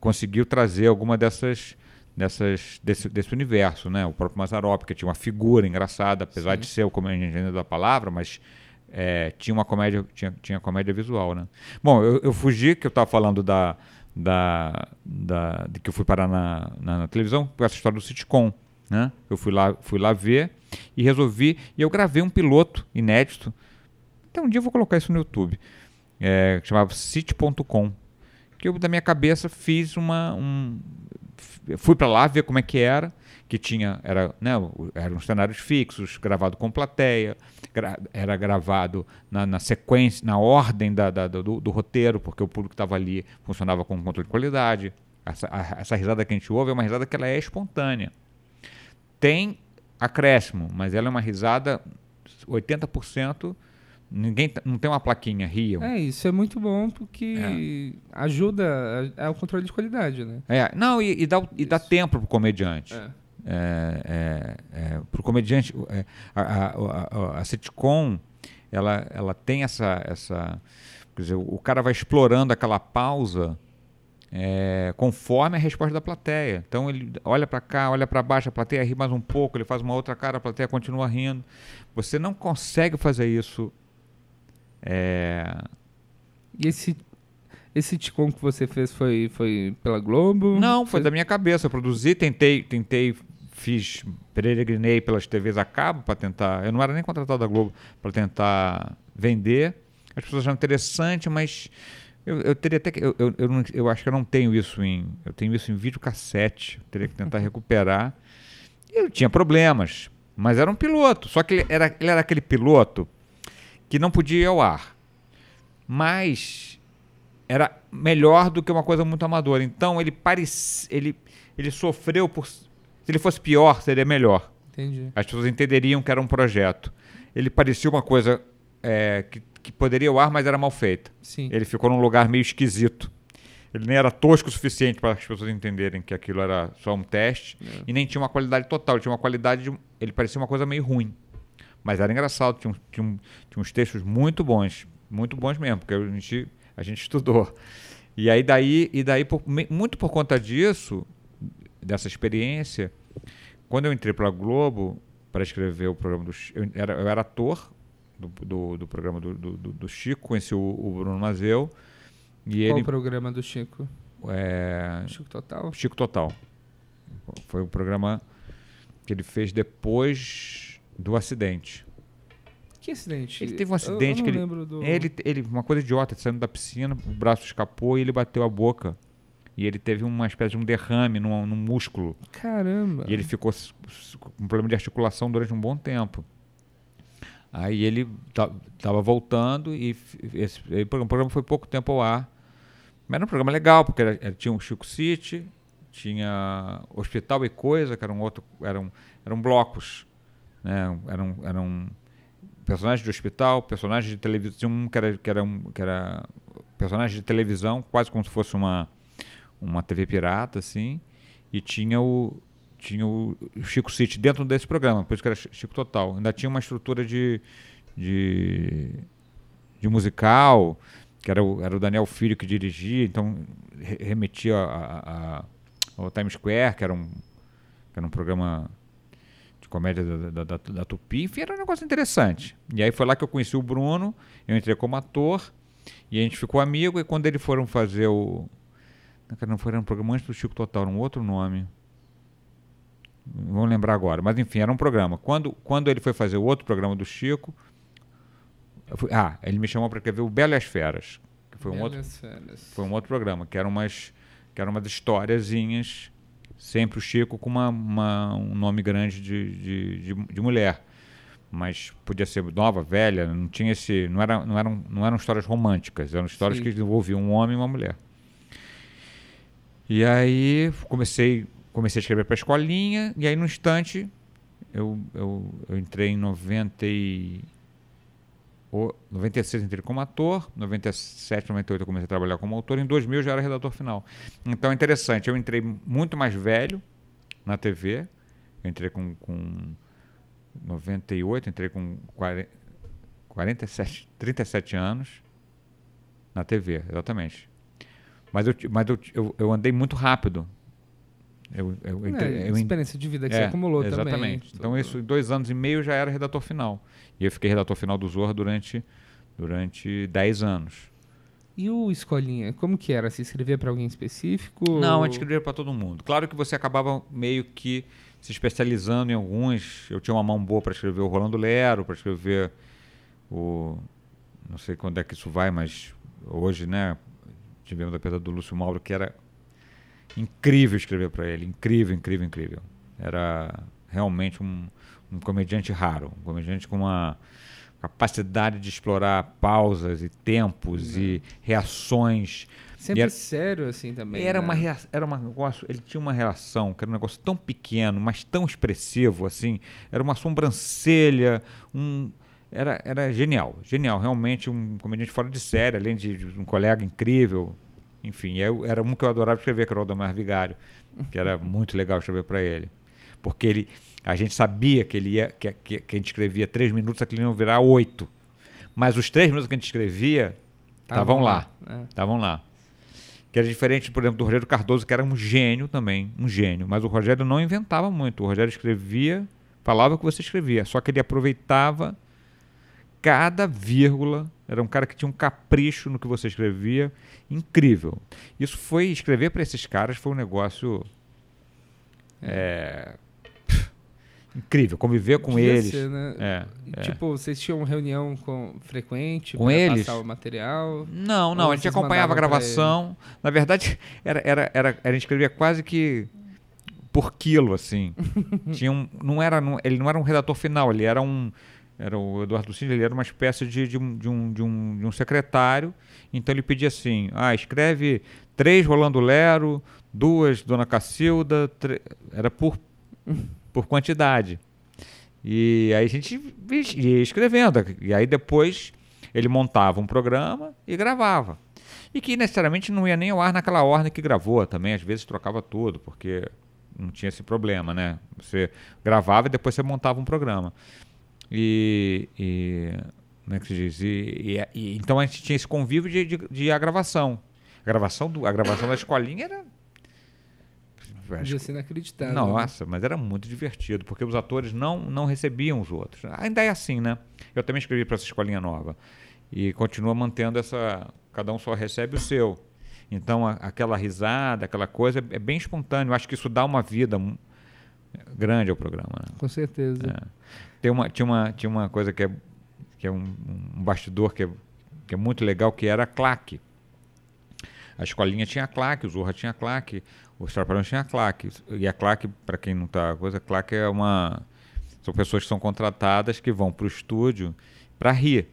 S1: conseguiu trazer alguma dessas dessas desse, desse universo, né? O próprio Mazarop, que tinha uma figura engraçada, apesar
S2: Sim.
S1: de ser o comediante da palavra, mas é, tinha uma comédia tinha, tinha comédia visual, né? Bom, eu, eu fugi que eu estava falando da, da, da de que eu fui parar na, na, na televisão com essa história do sitcom, né? Eu fui lá fui lá ver e resolvi e eu gravei um piloto inédito. Até um dia eu vou colocar isso no YouTube, é, que chamava City.com que eu da minha cabeça fiz uma um fui para lá ver como é que era que tinha era né eram cenários fixos gravado com plateia gra- era gravado na, na sequência na ordem da, da- do, do roteiro porque o público que estava ali funcionava com controle de qualidade essa, a- essa risada que a gente ouve é uma risada que ela é espontânea tem acréscimo mas ela é uma risada 80% ninguém não tem uma plaquinha riam
S2: É, isso é muito bom porque ajuda a- ao controle de qualidade, né?
S1: É, não, e, e dá, e dá tempo pro comediante.
S2: É.
S1: É, é, é, pro comediante, é, a, a, a, a sitcom, ela, ela tem essa, essa. Quer dizer, o cara vai explorando aquela pausa é, conforme a resposta da plateia. Então ele olha para cá, olha para baixo, a plateia ri mais um pouco, ele faz uma outra cara, a plateia continua rindo. Você não consegue fazer isso. é,
S2: E esse, esse sitcom que você fez foi, foi pela Globo?
S1: Não, foi da minha cabeça. Eu produzi, tentei, tentei, fiz, peregrinei pelas TVs a cabo para tentar. Eu não era nem contratado da Globo para tentar vender. As pessoas acharam interessante, mas eu, eu teria até que. Eu, eu, eu, não- eu acho que eu não tenho isso em. Eu tenho isso em videocassete. Eu teria que tentar recuperar. Eu tinha problemas, Mas era um piloto. Só que ele era, ele era aquele piloto que não podia ir ao ar. Mas era melhor do que uma coisa muito amadora. Então ele parecia. Ele, ele sofreu por. Se ele fosse pior, seria melhor.
S2: Entendi.
S1: As pessoas entenderiam que era um projeto. Ele parecia uma coisa é, que, que poderia ao ar, mas era mal feita.
S2: Sim.
S1: Ele ficou num lugar meio esquisito. Ele nem era tosco o suficiente para as pessoas entenderem que aquilo era só um teste.
S2: É.
S1: E nem tinha uma qualidade total. Ele tinha uma qualidade. De, ele parecia uma coisa meio ruim. Mas era engraçado. Tinha, um- tinha, um- tinha uns textos muito bons. Muito bons mesmo, porque a gente, a gente estudou. E aí, daí, e daí por- muito por conta disso, dessa experiência, quando eu entrei para a Globo para escrever o programa do eu era, eu era ator do, do, do programa do, do, do- Chico, conheci o, o Bruno Mazeu. E
S2: Qual
S1: ele.
S2: o programa do Chico?
S1: é,
S2: Chico Total?
S1: Chico Total. Foi o programa que ele fez depois do acidente.
S2: Que acidente?
S1: Ele teve um
S2: Eu-
S1: acidente
S2: eu,
S1: que
S2: não
S1: ele-
S2: lembro do...
S1: Ele, ele, uma coisa idiota, saindo da piscina, o braço escapou e ele bateu a boca. E ele teve uma espécie de um derrame num, num músculo.
S2: Caramba.
S1: E ele ficou com um problema de articulação durante um bom tempo. Aí ele estava voltando e esse, o programa foi pouco tempo ao ar. Mas era um programa legal, porque era- era- tinha um Chico City, tinha Hospital e Coisa, que eram, outro, eram, eram blocos. Né? Eram, eram personagens de hospital, personagens de televisão, tinha um que era, que era, um, que era personagem de televisão, quase como se fosse uma, uma TV pirata, assim, e tinha o, tinha o Chico City dentro desse programa, por isso que era Chi- Chico Total. Ainda tinha uma estrutura de, de, de musical, que era o, era o Daniel Filho que dirigia, então re- remetia a- a- ao Times Square, que era um, que era um programa de comédia da, da, da, da Tupi, enfim, era um negócio interessante. E aí foi lá que eu conheci o Bruno, eu entrei como ator, e a gente ficou amigo, e quando eles foram fazer o... Não, foi um programa antes do Chico Total, era um outro nome. Vou lembrar agora, mas enfim, era um programa. Quando, quando ele foi fazer o outro programa do Chico, fui- ah, ele me chamou para escrever o Belo e as Feras, que foi um outro
S2: Belas Férias.
S1: foi um outro programa, que eram umas, que eram umas historiazinhas, sempre o Chico com uma, uma- um nome grande de, de, de, de mulher. Mas podia ser nova, velha, não tinha esse. Não, era, não, eram, não eram histórias românticas, eram histórias
S2: Sim.
S1: que envolviam um homem e uma mulher. E aí comecei, comecei a escrever para a escolinha, e aí no instante eu, eu, eu entrei em 90 e, o- 96 entrei como ator, 97, 98 eu comecei a trabalhar como autor, em 2000 eu já era redator final. Então é interessante, eu entrei muito mais velho na TV, eu entrei com, com 98, entrei com 40, 47, 37 anos na TV, exatamente. Mas eu, mas eu, eu, eu andei muito rápido. Eu, eu,
S2: É,
S1: eu
S2: experiência de vida que você
S1: é,
S2: acumulou também.
S1: Exatamente. Então, isso, em dois anos e meio eu já era redator final. E eu fiquei redator final do Zorra durante, durante 10 anos.
S2: E o Escolinha, como que era? Se inscrevia pra alguém específico?
S1: Não, a gente escrevia para todo mundo. Claro que você acabava meio que se especializando em alguns. Eu tinha uma mão boa para escrever o Rolando Lero, para escrever o. Não sei quando é que isso vai, mas hoje, né? Tivemos a perda do Lúcio Mauro, que era incrível escrever para ele. Incrível, incrível, incrível. Era realmente um, um comediante raro. Um comediante com uma capacidade de explorar pausas e tempos e reações
S2: Sempre
S1: E era-
S2: sério, assim, também.
S1: era
S2: né?
S1: uma rea- era um negócio, ele tinha uma relação, que era um negócio tão pequeno, mas tão expressivo assim, era uma sobrancelha, um era, era genial, genial, realmente um comediante fora de série, além de, de um colega incrível. Enfim, eu, era um que eu adorava escrever, que era o Aldemar Vigário, que era muito legal escrever para ele. Porque ele, a gente sabia que ele ia, que, que, que a gente escrevia três minutos, aquilo ia virar oito. Mas os três minutos que a gente escrevia estavam lá.
S2: É.
S1: Estavam lá. Que era diferente, por exemplo, do Rogério Cardoso, que era um gênio também, um gênio. Mas o Rogério não inventava muito. O Rogério escrevia, falava o que você escrevia. Só que ele aproveitava cada vírgula. Era um cara que tinha um capricho no que você escrevia. Incrível. Isso foi, escrever para esses caras foi um negócio. é, incrível. Conviver com
S2: Devia
S1: eles.
S2: ser, né?
S1: É, é.
S2: Tipo, vocês tinham reunião com, frequente
S1: Com eles?
S2: passar o material?
S1: Não, não, a gente acompanhava a gravação. Na verdade, era, era, era, a gente escrevia quase que por quilo, assim. Tinha um, não era, não- ele não era um redator final, ele era um. Era o Eduardo Cid, ele era uma espécie de, de, um, de, um, de, um, de um secretário. Então ele pedia assim: ah, escreve três Rolando Lero, duas Dona Cacilda, era por, por quantidade. E aí a gente ia escrevendo. E aí depois ele montava um programa e gravava. E que necessariamente não ia nem ao ar naquela ordem que gravou também. Às vezes trocava tudo, porque não tinha esse problema, né? Você gravava e depois você montava um programa. E. e como é que se diz? E, e- e- então a gente tinha esse convívio de, de, de a gravação. A gravação, do, a gravação da escolinha era.
S2: Podia ser inacreditável. né?
S1: Nossa, mas era muito divertido, porque os atores não, não recebiam os outros. Ainda é assim, né? Eu também escrevi para essa escolinha nova. E continua mantendo essa. Cada um só recebe o seu. Então, a- aquela risada, aquela coisa, é bem espontâneo. Eu acho que isso dá uma vida grande ao programa. né?
S2: Com certeza.
S1: É. Tem uma, tinha, uma, tinha uma coisa que é, que é um, um bastidor que é, que é muito legal, que era a claque. A escolinha tinha claque, o Zorra tinha claque, os Trapalhões tinha claque. E a claque, para quem não está coisa, claque é uma... São pessoas que são contratadas que vão para o estúdio para rir.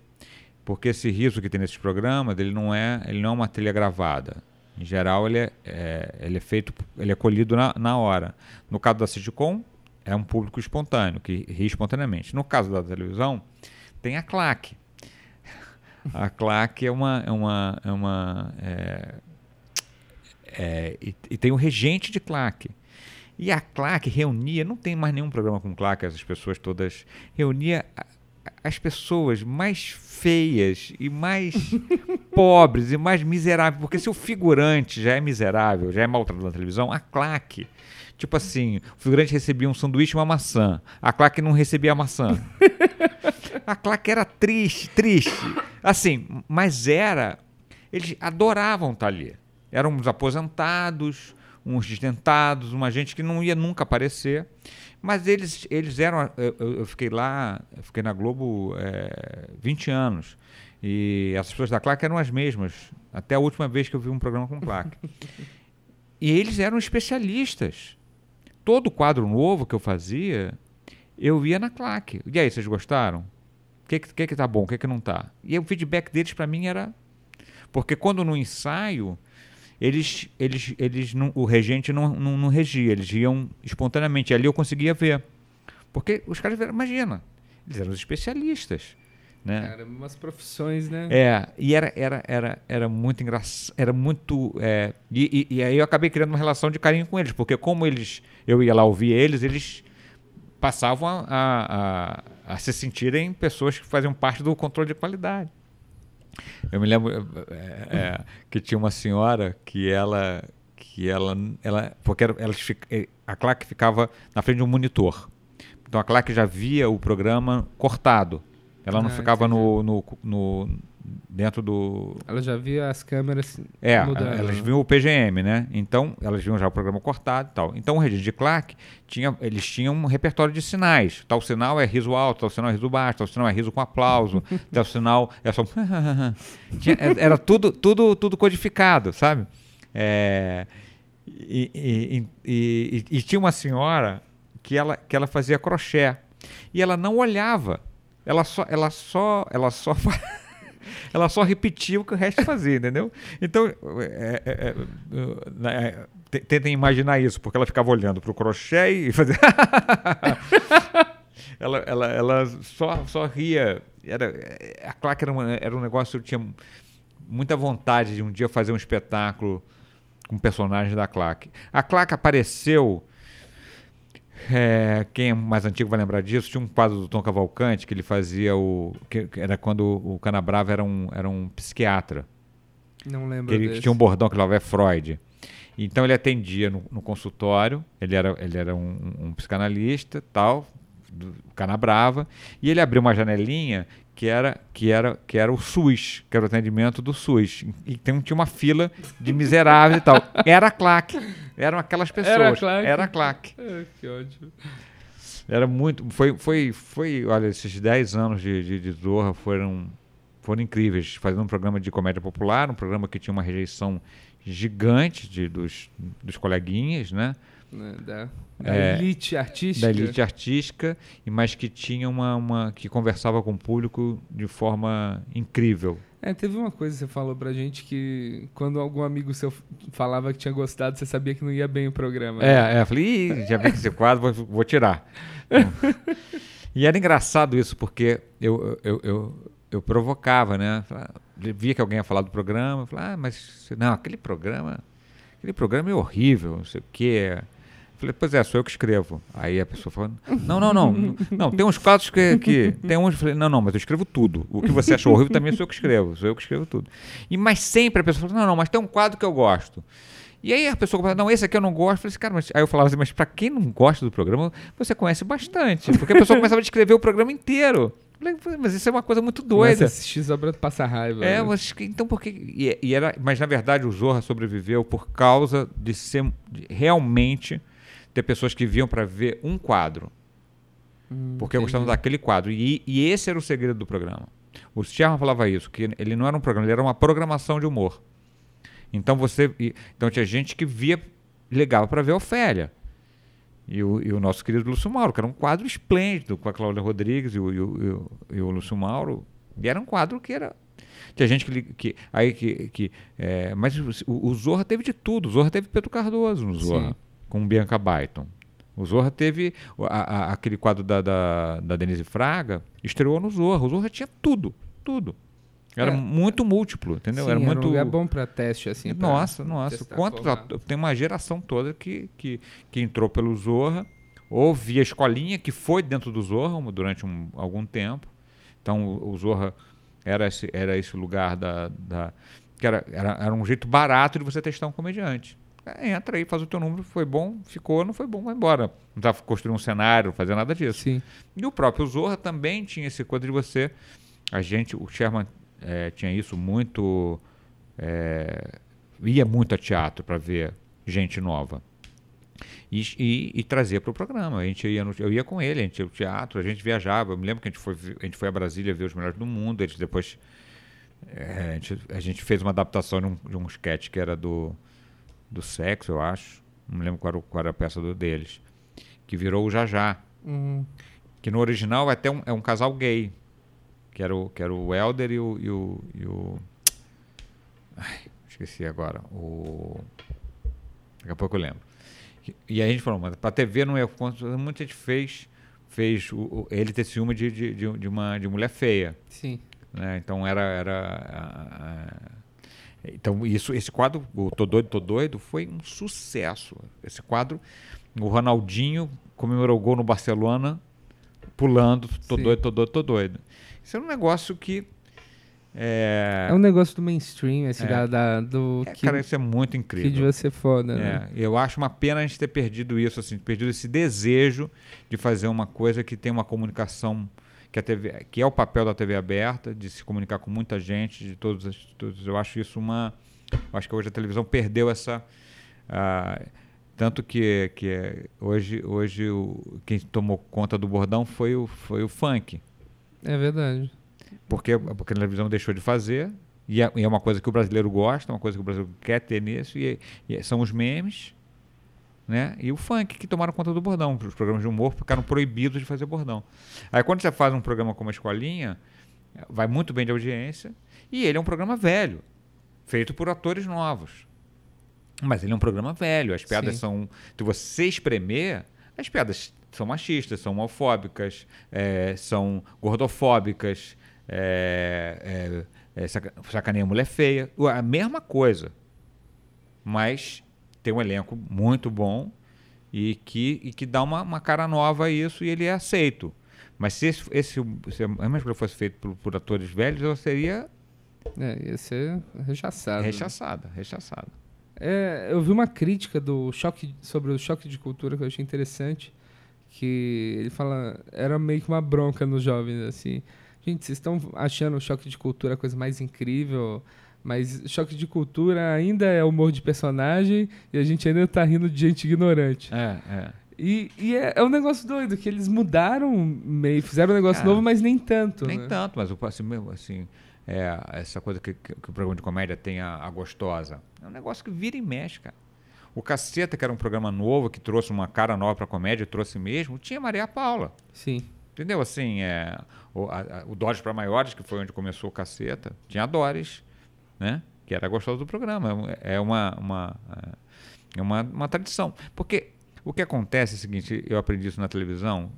S1: Porque esse riso que tem nesses programas, ele não é, ele não é uma trilha gravada. Em geral, ele é, é- ele é feito, ele é colhido na, na hora. No caso da sitcom, é um público espontâneo, que ri espontaneamente. No caso da televisão, tem a claque. A claque é uma. É uma, é uma é, é, e, e tem o regente de claque. E a claque reunia, não tem mais nenhum programa com claque, essas pessoas todas. Reunia as pessoas mais feias e mais pobres e mais miseráveis. Porque se o figurante já é miserável, já é maltratado na televisão, a claque. Tipo assim, o figurante recebia um sanduíche e uma maçã. A claque não recebia a maçã. A claque era triste, triste. Assim, mas era. Eles adoravam estar ali. Eram uns aposentados, uns desdentados, uma gente que não ia nunca aparecer. Mas eles, eles eram. Eu, eu- fiquei lá, eu fiquei na Globo é, 20 anos. E as pessoas da claque eram as mesmas. Até a última vez que eu vi um programa com claque. E eles eram especialistas. Todo quadro novo que eu fazia, eu via na claque. E aí, vocês gostaram? O que, que, que que tá bom, o que, que não tá? E o feedback deles para mim era. Porque quando no ensaio, eles, eles, eles não, o regente não, não, não regia, eles iam espontaneamente. E ali eu conseguia ver. Porque os caras, imagina, eles eram os especialistas. Né?
S2: Cara, umas profissões, né?
S1: É, e era, era, era, era muito engraçado, era muito... é, e, e- e aí eu acabei criando uma relação de carinho com eles, porque como eles, eu ia lá ouvir eles, eles passavam a, a, a- a se sentirem pessoas que faziam parte do controle de qualidade. Eu me lembro é, é, que tinha uma senhora que ela... Que ela, ela porque elas, fic- eh, a claque ficava na frente de um monitor. Então a claque já via o programa cortado. Ela não
S2: Ah,
S1: ficava no, no, no- dentro do.
S2: Ela já via as câmeras
S1: É,
S2: mudando.
S1: elas viam o PGM, né? Então, elas viam já o programa cortado e tal. Então, o regente de claque, tinha, eles tinham um repertório de sinais. Tal sinal é riso alto, tal sinal é riso baixo, tal sinal é riso com aplauso, tal sinal é só. Tinha- era tudo, tudo, tudo codificado, sabe? É, e, e- e- e- e tinha uma senhora que ela, que ela fazia crochê e ela não olhava. Ela só, ela só, ela só, ela só repetia o que o resto fazia, entendeu? Então, é, é, é, é, é, te- tentem imaginar isso, porque ela ficava olhando para o crochê e fazia. ela, ela, ela só, só ria. Era, a claque era, uma- era um negócio que eu tinha muita vontade de um dia fazer um espetáculo com personagens da claque. A claque apareceu. É, quem é mais antigo vai lembrar disso. Tinha um quadro do Tom Cavalcante que ele fazia o. que, que era quando o Canabrava era um, era um psiquiatra.
S2: Não lembro
S1: Que ele
S2: desse.
S1: tinha um bordão que falava é Freud. Então ele atendia no, no consultório, ele era, ele era um, um psicanalista, tal, do Canabrava, e ele abriu uma janelinha que era, que era, que era o SUS, que era o atendimento do SUS. E tem, tinha uma fila de miseráveis e tal. Era a claque. Eram aquelas pessoas.
S2: Era a claque.
S1: Era a claque.
S2: Ah, que ótimo.
S1: Era muito. Foi, foi, foi olha, esses 10 anos de, de, de Zorra foram, foram incríveis. Fazendo um programa de comédia popular, um programa que tinha uma rejeição gigante de, dos, dos coleguinhas, né?
S2: Né, da, da
S1: É,
S2: elite artística.
S1: da elite artística, e mas que tinha uma, uma que conversava com o público de forma incrível.
S2: É, teve uma coisa que você falou pra gente que quando algum amigo seu falava que tinha gostado, você sabia que não ia bem o programa. né?
S1: É, é, eu falei, já vi que esse quadro, vou, vou tirar. e era engraçado isso, porque eu, eu, eu, eu provocava, né? Via que alguém ia falar do programa, eu falava, ah, mas não, aquele programa, aquele programa é horrível, não sei o quê. Falei, pois é, sou eu que escrevo. Aí a pessoa falou, não, não, não, não, tem uns quadros que, que tem uns, eu falei, não, não, mas eu escrevo tudo. O que você achou horrível também sou eu que escrevo, sou eu que escrevo tudo. E mas sempre a pessoa falou, não, não, mas tem um quadro que eu gosto. E aí a pessoa fala, não, esse aqui eu não gosto. Eu falei assim, cara, mas... Aí eu falava assim, mas pra quem não gosta do programa, você conhece bastante. Porque a pessoa começava a descrever o programa inteiro. Mas isso é uma coisa muito doida.
S2: assistir só pra passar raiva.
S1: É,
S2: né?
S1: mas então por que. E, e era, mas na verdade o Zorra sobreviveu por causa de ser de realmente ter pessoas que viam para ver um quadro.
S2: Hum,
S1: Porque gostavam daquele quadro. E, e esse era o segredo do programa. O Sherman falava isso, que ele não era um programa, ele era uma programação de humor. Então você. Então tinha gente que via, ligava para ver a Ofélia. E o, e o nosso querido Lúcio Mauro, que era um quadro esplêndido com a Cláudia Rodrigues e o, e o, e o, Lúcio Mauro. E era um quadro que era. Tinha gente que. que aí que, que é, mas o, o Zorra teve de tudo. O Zorra teve Pedro Cardoso no Zorra,
S2: Sim.
S1: Com Bianca Baiton. O Zorra teve a- a- aquele quadro da, da, da Denise Fraga, estreou no Zorra. O Zorra tinha tudo, tudo. Era
S2: É.
S1: muito múltiplo, entendeu?
S2: Sim,
S1: era muito
S2: um lugar bom pra teste, assim.
S1: nossa, nossa. Quantos atu- tem uma geração toda que, que, que entrou pelo Zorra, ou via escolinha, que foi dentro do Zorra durante um, algum tempo. Então o, o Zorra era esse, era esse lugar da. da que era, era, era um jeito barato de você testar um comediante. É, entra aí, faz o teu número, foi bom, ficou, não foi bom, vai embora. Não estava construindo um cenário, fazer nada disso.
S2: Sim.
S1: E o próprio Zorra também tinha esse coisa de você. A gente, o Sherman eh, tinha isso muito. eh, ia muito a teatro para ver gente nova. E, e, e trazia para o programa. A gente ia no- eu ia com ele, a gente ia ao teatro, a gente viajava. Eu me lembro que a gente foi, a gente foi a Brasília ver os melhores do mundo. Eles depois. eh, a, gente, a gente fez uma adaptação de um, de um sketch que era do, do sexo, eu acho. Não me lembro qual era, qual era a peça do, deles. Que virou o Jajá.
S2: Hum,
S1: Que no original é até um, é um casal gay. Que era o, que era o Helder e o. E o, e o- Ai, esqueci agora. O. Daqui a pouco eu lembro. E, e aí a gente falou, mas pra TV não é. Muita gente fez, fez o, o- ele ter ciúme de, de, de, de uma de mulher feia.
S2: sim.
S1: Né? Então era. era a- a- então, isso, esse quadro, o Tô Doido, Tô Doido, foi um sucesso. Esse quadro, o Ronaldinho comemorou o gol no Barcelona, pulando, tô
S2: Sim.
S1: doido, tô doido, tô doido. Isso é um negócio que. É,
S2: É um negócio do mainstream, assim,
S1: É.
S2: da, da- do
S1: é,
S2: que,
S1: cara, isso é muito
S2: que
S1: incrível.
S2: devia ser foda, né?
S1: É, eu acho uma pena a gente ter perdido isso, assim, perdido esse desejo de fazer uma coisa que tem uma comunicação que a TV, que é o papel da TV aberta, de se comunicar com muita gente, de todos, as- todos eu acho isso uma, acho que hoje a televisão perdeu essa, ah, tanto que, que é- hoje, hoje o, quem tomou conta do bordão foi o, foi o funk,
S2: É verdade.
S1: porque, porque a televisão deixou de fazer, e é, e é uma coisa que o brasileiro gosta, uma coisa que o brasileiro quer ter nisso, e, e são os memes, né? E o funk que tomaram conta do bordão. Os programas de humor ficaram proibidos de fazer bordão. Aí quando você faz um programa como a Escolinha, vai muito bem de audiência, e ele é um programa velho, feito por atores novos. Mas ele é um programa velho, as piadas
S2: Sim.
S1: são. Se você espremer, as piadas são machistas, são homofóbicas, eh, são gordofóbicas, é, é, é, saca- sacaneia mulher feia. A mesma coisa. Mas tem um elenco muito bom e que, e que dá uma, uma cara nova a isso e ele é aceito. Mas se esse, esse se a mesma escolha fosse feita por, por atores velhos, ela seria
S2: É, ia ser rechaçado. né?
S1: rechaçada, rechaçada.
S2: É, eu vi uma crítica do choque sobre o choque de cultura que eu achei interessante, que ele fala era meio que uma bronca nos jovens assim. Gente, vocês estão achando o choque de cultura a coisa mais incrível, mas choque de cultura ainda é humor de personagem e a gente ainda tá rindo de gente ignorante.
S1: É, é.
S2: E, e é, é um negócio doido, que eles mudaram meio, fizeram um negócio
S1: É.
S2: novo, mas nem tanto.
S1: Nem
S2: né?
S1: tanto, mas o assim, assim, é, essa coisa que, que- que o programa de comédia tem a, a gostosa. É um negócio que vira e mexe, cara. O Caceta, que era um programa novo, que trouxe uma cara nova pra comédia, trouxe mesmo, tinha Maria Paula.
S2: Sim.
S1: Entendeu? Assim, é, o, a, a, o Dores para Maiores, que foi onde começou o Caceta, tinha a Doris, né? Que era gostosa do programa. É uma, uma, é uma, uma tradição. Porque o que acontece é o seguinte, eu aprendi isso na televisão,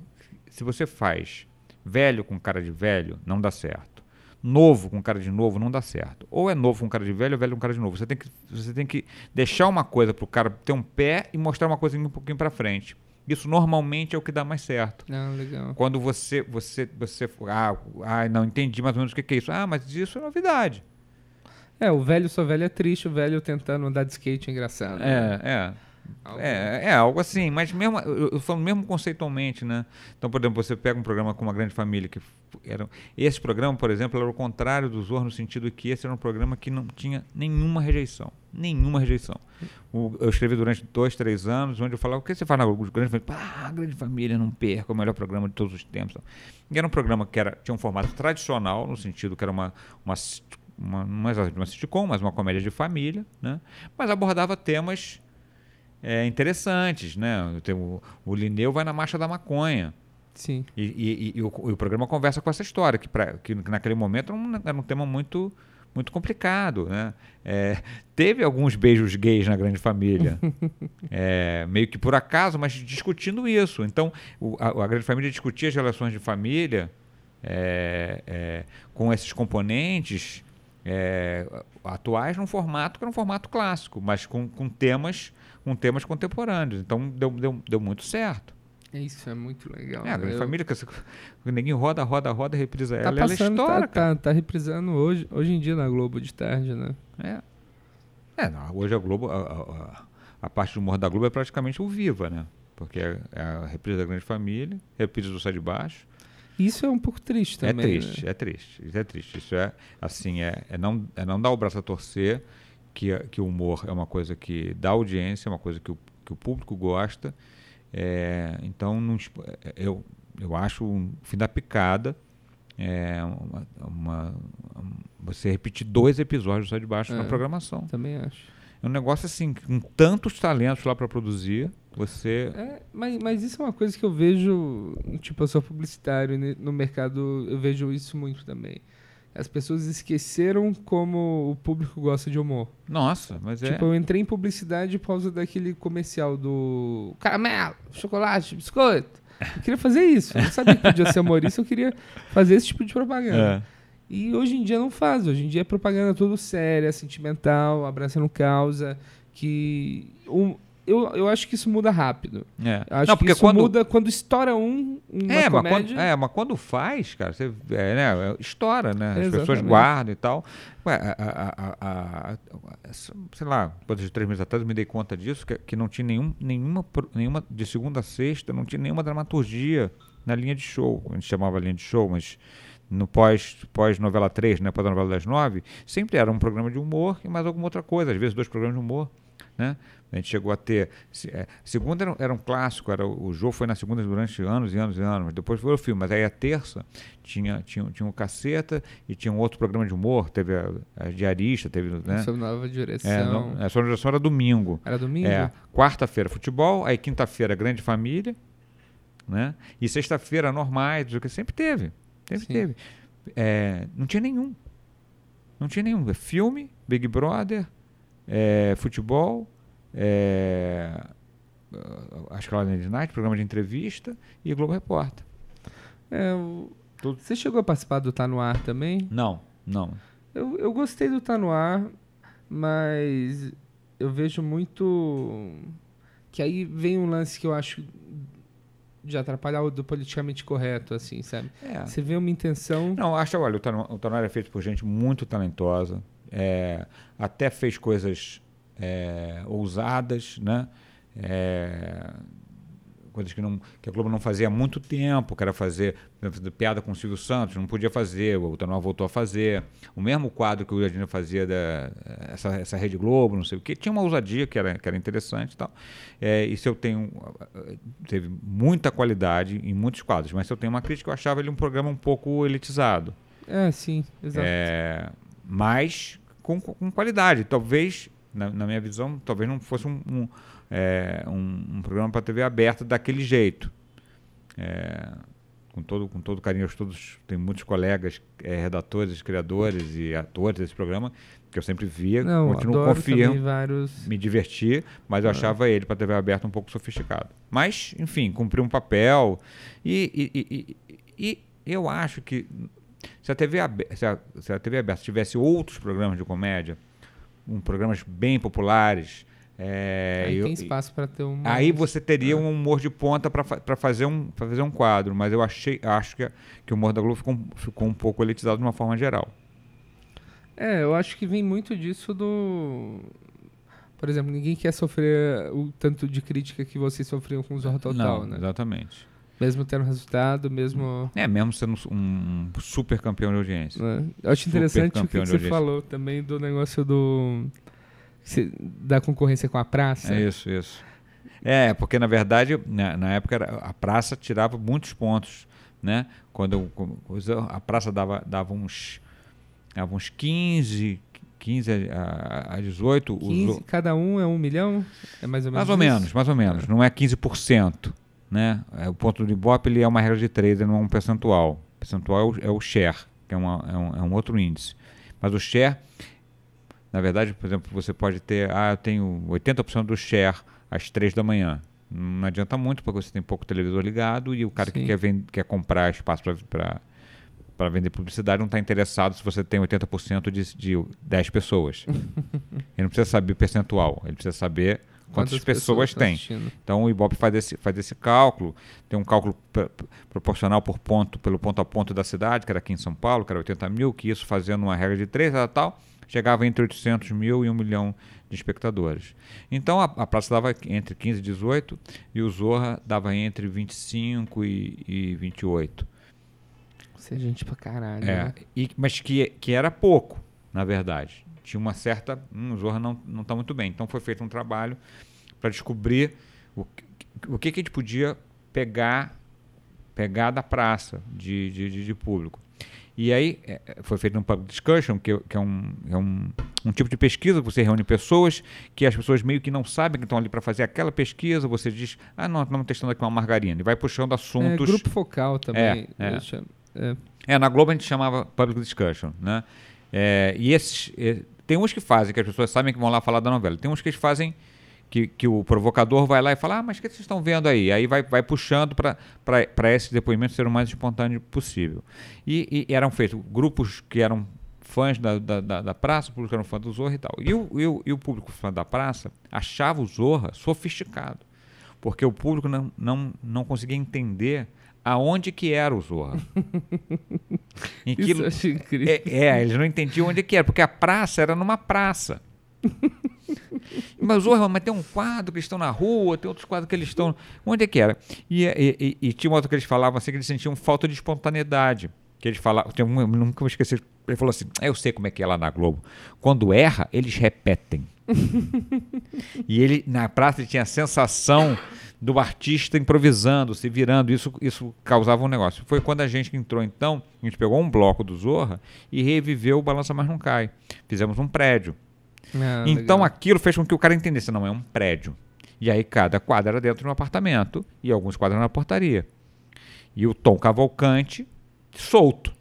S1: se você faz velho com cara de velho, não dá certo. Novo com cara de novo, não dá certo. Ou é novo com cara de velho, ou velho com cara de novo. Você tem que, você tem que deixar uma coisa pro cara ter um pé e mostrar uma coisa um pouquinho para frente. Isso normalmente é o que dá mais certo.
S2: Ah, legal.
S1: Quando você, você, você, ah, ah, não entendi mais ou menos o que, que é isso. Ah, mas isso é novidade.
S2: É, o velho só velho é triste, o velho tentando andar de skate é engraçado.
S1: É, é. Algo... É, é algo assim, mas mesmo, eu, eu falo mesmo conceitualmente, né? Então, por exemplo, você pega um programa com uma grande família, que era, esse programa, por exemplo, era o contrário do Zorro, no sentido que esse era um programa que não tinha nenhuma rejeição. Nenhuma rejeição. O, eu escrevi durante dois, três anos, onde eu falava, o que você faz na grande família? Ah, grande família, não perca, o melhor programa de todos os tempos. E era um programa que era, tinha um formato tradicional, no sentido que era uma, uma uma, não é uma sitcom, mas uma comédia de família, né? mas abordava temas é, interessantes, né? O, o Lineu vai na marcha da maconha.
S2: Sim.
S1: E, e, e, o, e, o, programa conversa com essa história, que, pra, que naquele momento era um tema muito, muito complicado. Né? É, teve alguns beijos gays na grande família, é, meio que por acaso, mas discutindo isso. Então, o, a, a, grande família discutia as relações de família é, é com esses componentes é, atuais num formato que era um formato clássico, mas com, com temas com temas contemporâneos. Então deu, deu, deu muito certo.
S2: Isso é muito legal.
S1: É, a grande eu... família, que o neguinho roda, roda, roda, reprisa
S2: tá
S1: ela,
S2: passando,
S1: ela estoura.
S2: Tá, tá, tá, reprisando hoje, hoje em dia na Globo de tarde, né?
S1: É. É, não, hoje a Globo, a, a, a, parte do humor da Globo é praticamente o Viva, né? Porque é, é a reprise da Grande Família, reprise do Sai de Baixo.
S2: Isso é um pouco triste é também.
S1: É triste,
S2: né?
S1: é triste. Isso é triste. Isso é, assim, é, é, não, é não dar o braço a torcer que, que o humor é uma coisa que dá audiência, é uma coisa que o, que o público gosta. É, então, não, é, eu, eu acho o fim da picada é uma, uma, você repetir dois episódios só de baixo é, na programação.
S2: Também acho.
S1: É um negócio assim, com tantos talentos lá para produzir, você.
S2: É, mas, mas isso é uma coisa que eu vejo, tipo, eu sou publicitário no mercado, eu vejo isso muito também. As pessoas esqueceram como o público gosta de humor.
S1: Nossa, mas
S2: é. Tipo, eu entrei em publicidade por causa daquele comercial do caramelo, chocolate, biscoito. Eu queria fazer isso. Eu não sabia que podia ser humorista, eu queria fazer esse tipo de propaganda. É. E hoje em dia não faz. Hoje em dia é propaganda tudo séria, sentimental, abraçando causa. Que um, eu, eu acho que isso muda rápido.
S1: É.
S2: Acho
S1: não,
S2: que isso quando... muda quando estoura um, uma
S1: é,
S2: comédia...
S1: Mas quando, é, mas quando faz, cara, você, é, né, estoura, né? As Exatamente. pessoas guardam e tal. Ué, a, a, a, sei lá, depois de três meses atrás eu me dei conta disso, que, que não tinha nenhum, nenhuma, nenhuma, de segunda a sexta, não tinha nenhuma dramaturgia na linha de show. A gente chamava linha de show, mas no pós, pós novela 3, né, pós novela das 9, sempre era um programa de humor e mais alguma outra coisa, às vezes dois programas de humor, né? A gente chegou a ter. É, segunda era, era, um clássico, era, o jogo foi na segunda durante anos e anos e anos, mas depois foi o filme. Mas aí a terça tinha, tinha, tinha um caceta e tinha um outro programa de humor, teve a, a diarista, teve. Né?
S2: Sob nova direção.
S1: É, não, a sua direção era domingo.
S2: Era domingo?
S1: É, quarta-feira futebol, aí quinta-feira grande família, né? E sexta-feira normais, o que sempre teve. Sempre Sim. teve. É, não tinha nenhum. Não tinha nenhum. É filme, Big Brother, é, futebol, é, acho que lá na Night, programa de entrevista e Globo Repórter.
S2: É, você chegou a participar do Tá No Ar também?
S1: Não, não.
S2: Eu, eu gostei do Tá No Ar, mas eu vejo muito que aí vem um lance que eu acho de atrapalhar o do politicamente correto, assim, sabe? É. Você vê uma intenção.
S1: Não, acho, olha, o Tanuar é feito por gente muito talentosa, é, até fez coisas é, ousadas, né? É, coisas que, não, que a Globo não fazia há muito tempo, que era fazer piada com o Silvio Santos, não podia fazer, o Tanoa voltou a fazer. O mesmo quadro que o Jardim fazia da essa, essa Rede Globo, não sei o que, tinha uma ousadia que era, que era interessante e tal. É, e se eu tenho. Teve muita qualidade em muitos quadros, mas se eu tenho uma crítica, eu achava ele um programa um pouco elitizado.
S2: É, sim, exato.
S1: É, mas com, com qualidade. Talvez na, na minha visão, talvez não fosse um, um, é, um, um programa para TV aberta daquele jeito. É, com todo com todo carinho aos todos tem muitos colegas é, redatores criadores e atores desse programa que eu sempre via
S2: Não,
S1: continuo confiando
S2: vários...
S1: me divertir mas eu achava ele para TV aberta um pouco sofisticado. Mas enfim cumpriu um papel e, e, e, e, e eu acho que se a TV aberta, se a, se a TV aberta tivesse outros programas de comédia um programas bem populares é,
S2: Aí
S1: eu-
S2: tem espaço para ter um...
S1: Aí você teria um humor de ponta para fazer, um, fazer um quadro, mas eu achei, acho que, que o humor da Globo ficou, um- ficou um pouco elitizado de uma forma geral.
S2: É, eu acho que vem muito disso do... Por exemplo, ninguém quer sofrer o tanto de crítica que vocês sofriam com o Zorra Total,
S1: Não,
S2: né?
S1: Exatamente.
S2: Mesmo tendo resultado, mesmo...
S1: É, mesmo sendo um super campeão de audiência.
S2: né? Eu acho
S1: Super
S2: interessante o que, que você falou também do negócio do... Da concorrência com a praça.
S1: É isso, isso. É, porque na verdade, na, na época, era- a praça tirava muitos pontos, né? Quando eu- a praça dava, dava uns, dava uns 15, 15 a, a 18. os
S2: 15,
S1: o-
S2: cada um é um milhão? É mais ou menos
S1: Mais ou
S2: isso?
S1: menos, mais ou menos. Não é 15%. Né? É, o ponto do Ibope ele é uma regra de trade, ele não é um percentual. O percentual é o, é o share, que é, uma- é um, é um outro índice. Mas o share, na verdade, por exemplo, você pode ter, ah, eu tenho 80% do share às 3 da manhã. Não adianta muito, porque você tem pouco televisor ligado e o cara que
S2: Sim.
S1: quer, ven- quer comprar espaço para para vender publicidade não está interessado se você tem 80% de, de 10 pessoas. ele não precisa saber percentual, ele precisa saber quantas, pessoas,
S2: estão
S1: tem.
S2: assistindo?
S1: Então o Ibope faz esse, faz esse cálculo, tem um cálculo pr- pr- proporcional por ponto, pelo ponto a ponto da cidade, que era aqui em São Paulo, que era 80 mil, que isso fazendo uma regra de 3, tal, tal, chegava entre 800 mil e 1 milhão de espectadores. Então a, a praça dava entre 15 e 18 e o Zorra dava entre 25 e, e 28.
S2: Isso é gente pra caralho.
S1: É,
S2: né?
S1: e, mas que, que era pouco, na verdade. Tinha uma certa. Hum, o Zorra não está muito bem. Então foi feito um trabalho para descobrir o, o que, que a gente podia pegar, pegar da praça de, de, de- público. E aí é, foi feito um public discussion, que, que é, um, é um, um tipo de pesquisa que você reúne pessoas, que as pessoas meio que não sabem que estão ali para fazer aquela pesquisa. Você diz, ah, não, estamos testando aqui uma margarina. E vai puxando
S2: É,
S1: assuntos.
S2: grupo focal também.
S1: É, é.
S2: é.
S1: É, na Globo a gente chamava public discussion, né? É, e esses, tem uns que fazem, que as pessoas sabem que vão lá falar da novela. Tem uns que eles fazem que, que o provocador vai lá e fala, ah, mas o que vocês estão vendo aí? Aí vai, vai puxando para esse depoimento ser o mais espontâneo possível. E, e eram feitos grupos que eram fãs da, da, da, da praça, o público que eram fã do Zorra e tal. E o, e, o, e o público fã da praça achava o Zorra sofisticado, porque o público não, não, não conseguia entender aonde que era o Zorra. em que,
S2: Isso eu acho incrível.
S1: é, é, eles não entendiam onde que era, porque a praça era numa praça. mas, Zorra, mas tem um quadro que eles estão na rua, tem outros quadros que eles estão. Onde é que era? E, e, e- e tinha um outro que eles falavam assim que eles sentiam falta de espontaneidade. Que eles falavam. Tem um, eu nunca vou esquecer. Ele falou assim: "Ah, eu sei como é que é lá na Globo. Quando erra, eles repetem. e ele, na praça, ele tinha a sensação do artista improvisando, se virando. Isso, isso causava um negócio. Foi quando a gente entrou, então, a gente pegou um bloco do Zorra e reviveu o Balança Mas Não Cai. Fizemos um prédio.
S2: Ah,
S1: então
S2: legal.
S1: aquilo fez com que o cara entendesse, não é um prédio. E aí cada quadro era dentro de um apartamento e alguns quadros na portaria. E o Tom Cavalcante solto.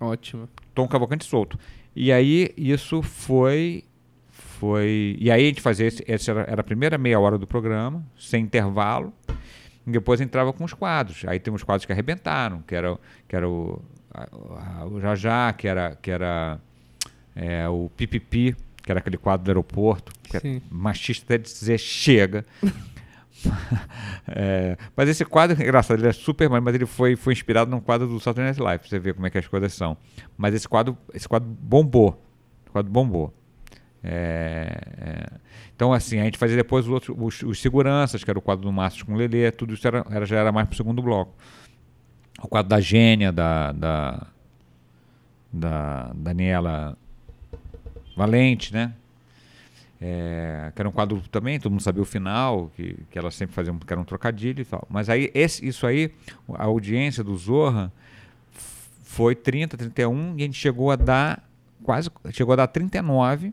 S2: Ótimo.
S1: Tom Cavalcante solto. E aí isso foi foi e aí a gente fazia esse, essa era, era a primeira meia hora do programa, sem intervalo. E depois entrava com os quadros. Aí tem uns quadros que arrebentaram, que era, o- que era o, a- a- o Jajá, que era, que era é, o Pipipi, que era aquele quadro do aeroporto, que é machista até dizer chega. É, mas esse quadro, engraçado, ele é super, mas ele foi, foi inspirado num quadro do Saturday Night Live, pra você ver como é que as coisas são. Mas esse quadro, esse quadro bombou. O quadro bombou. É, é, então, assim, a gente fazia depois os, outros, os, os seguranças, que era o quadro do Márcio com o Lelê, tudo isso era, era- já era mais pro segundo bloco. O quadro da Gênia, da, da, da Daniela Valente, né? É, que era um quadro também, todo mundo sabia o final, que, que ela sempre fazia um, que era um trocadilho e tal. Mas aí, esse, isso aí, a audiência do Zorra foi 30, 31 e a gente chegou a dar quase, chegou a dar 39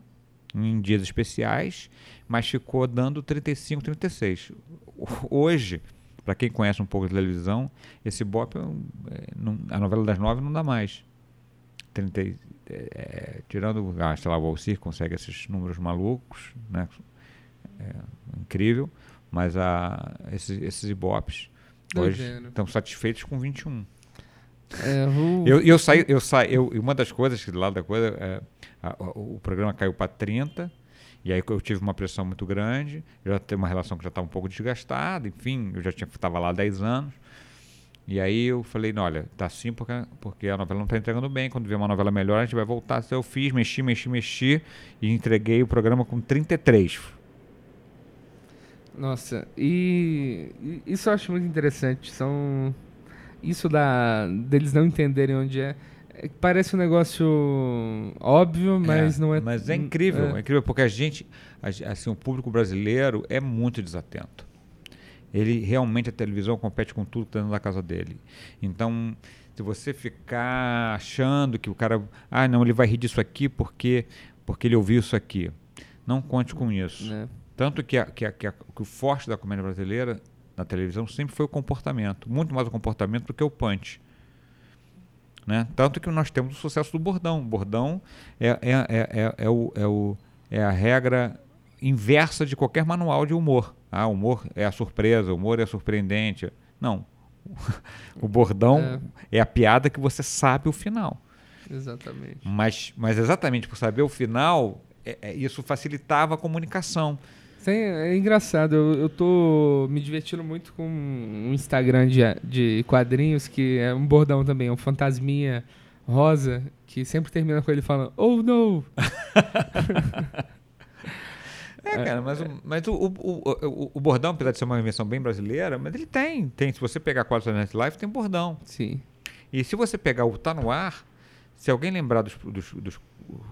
S1: em dias especiais, mas ficou dando 35, 36. Hoje, para quem conhece um pouco de televisão, esse Ibope, é, não, a novela das nove não dá mais. 30, é, é, tirando, ah, sei lá, o Valcir consegue esses números malucos, né? É, incrível, mas a, esses, esses Ibopes hoje estão satisfeitos com 21. É, uh. eu, eu saí, eu saí, eu, uma das coisas, lá da coisa, é, a, a, o programa caiu para 30, e aí eu tive uma pressão muito grande, eu já tenho uma relação que já estava tá um pouco desgastada, enfim, eu já estava lá há 10 anos. E aí eu falei, não, olha, tá assim porque, porque a novela não está entregando bem, quando vier uma novela melhor a gente vai voltar. Então eu fiz, mexi, mexi, mexi e entreguei o programa com 33.
S2: Nossa, e isso eu acho muito interessante. São isso da deles não entenderem onde é. é parece um negócio óbvio, mas
S1: é,
S2: não é.
S1: Mas é incrível, é. é incrível porque a gente, assim, o público brasileiro é muito desatento. Ele realmente a televisão compete com tudo que está dentro da casa dele. Então, se você ficar achando que o cara, ah, não, ele vai rir disso aqui porque porque ele ouviu isso aqui, não conte com isso. É. Tanto que, a, que, a, que, a, que o forte da comédia brasileira na televisão sempre foi o comportamento, muito mais o comportamento do que o punch. Né? Tanto que nós temos o sucesso do bordão. O bordão é, é, é, é, é, o, é, o, é a regra inversa de qualquer manual de humor. Ah, humor é a surpresa, humor é surpreendente. Não. o bordão é. é a piada que você sabe o final.
S2: Exatamente.
S1: Mas, mas exatamente por saber o final, é, é, isso facilitava a comunicação.
S2: É engraçado, eu, eu tô me divertindo muito com um Instagram de, de quadrinhos que é um bordão também, é um fantasminha rosa que sempre termina com ele falando, oh no!
S1: É, é, cara, mas, o, mas o, o, o, o, bordão, apesar de ser uma invenção bem brasileira, mas ele tem. tem se você pegar quadros da Life, tem bordão.
S2: Sim.
S1: E se você pegar o Tá No Ar, se alguém lembrar dos, dos, dos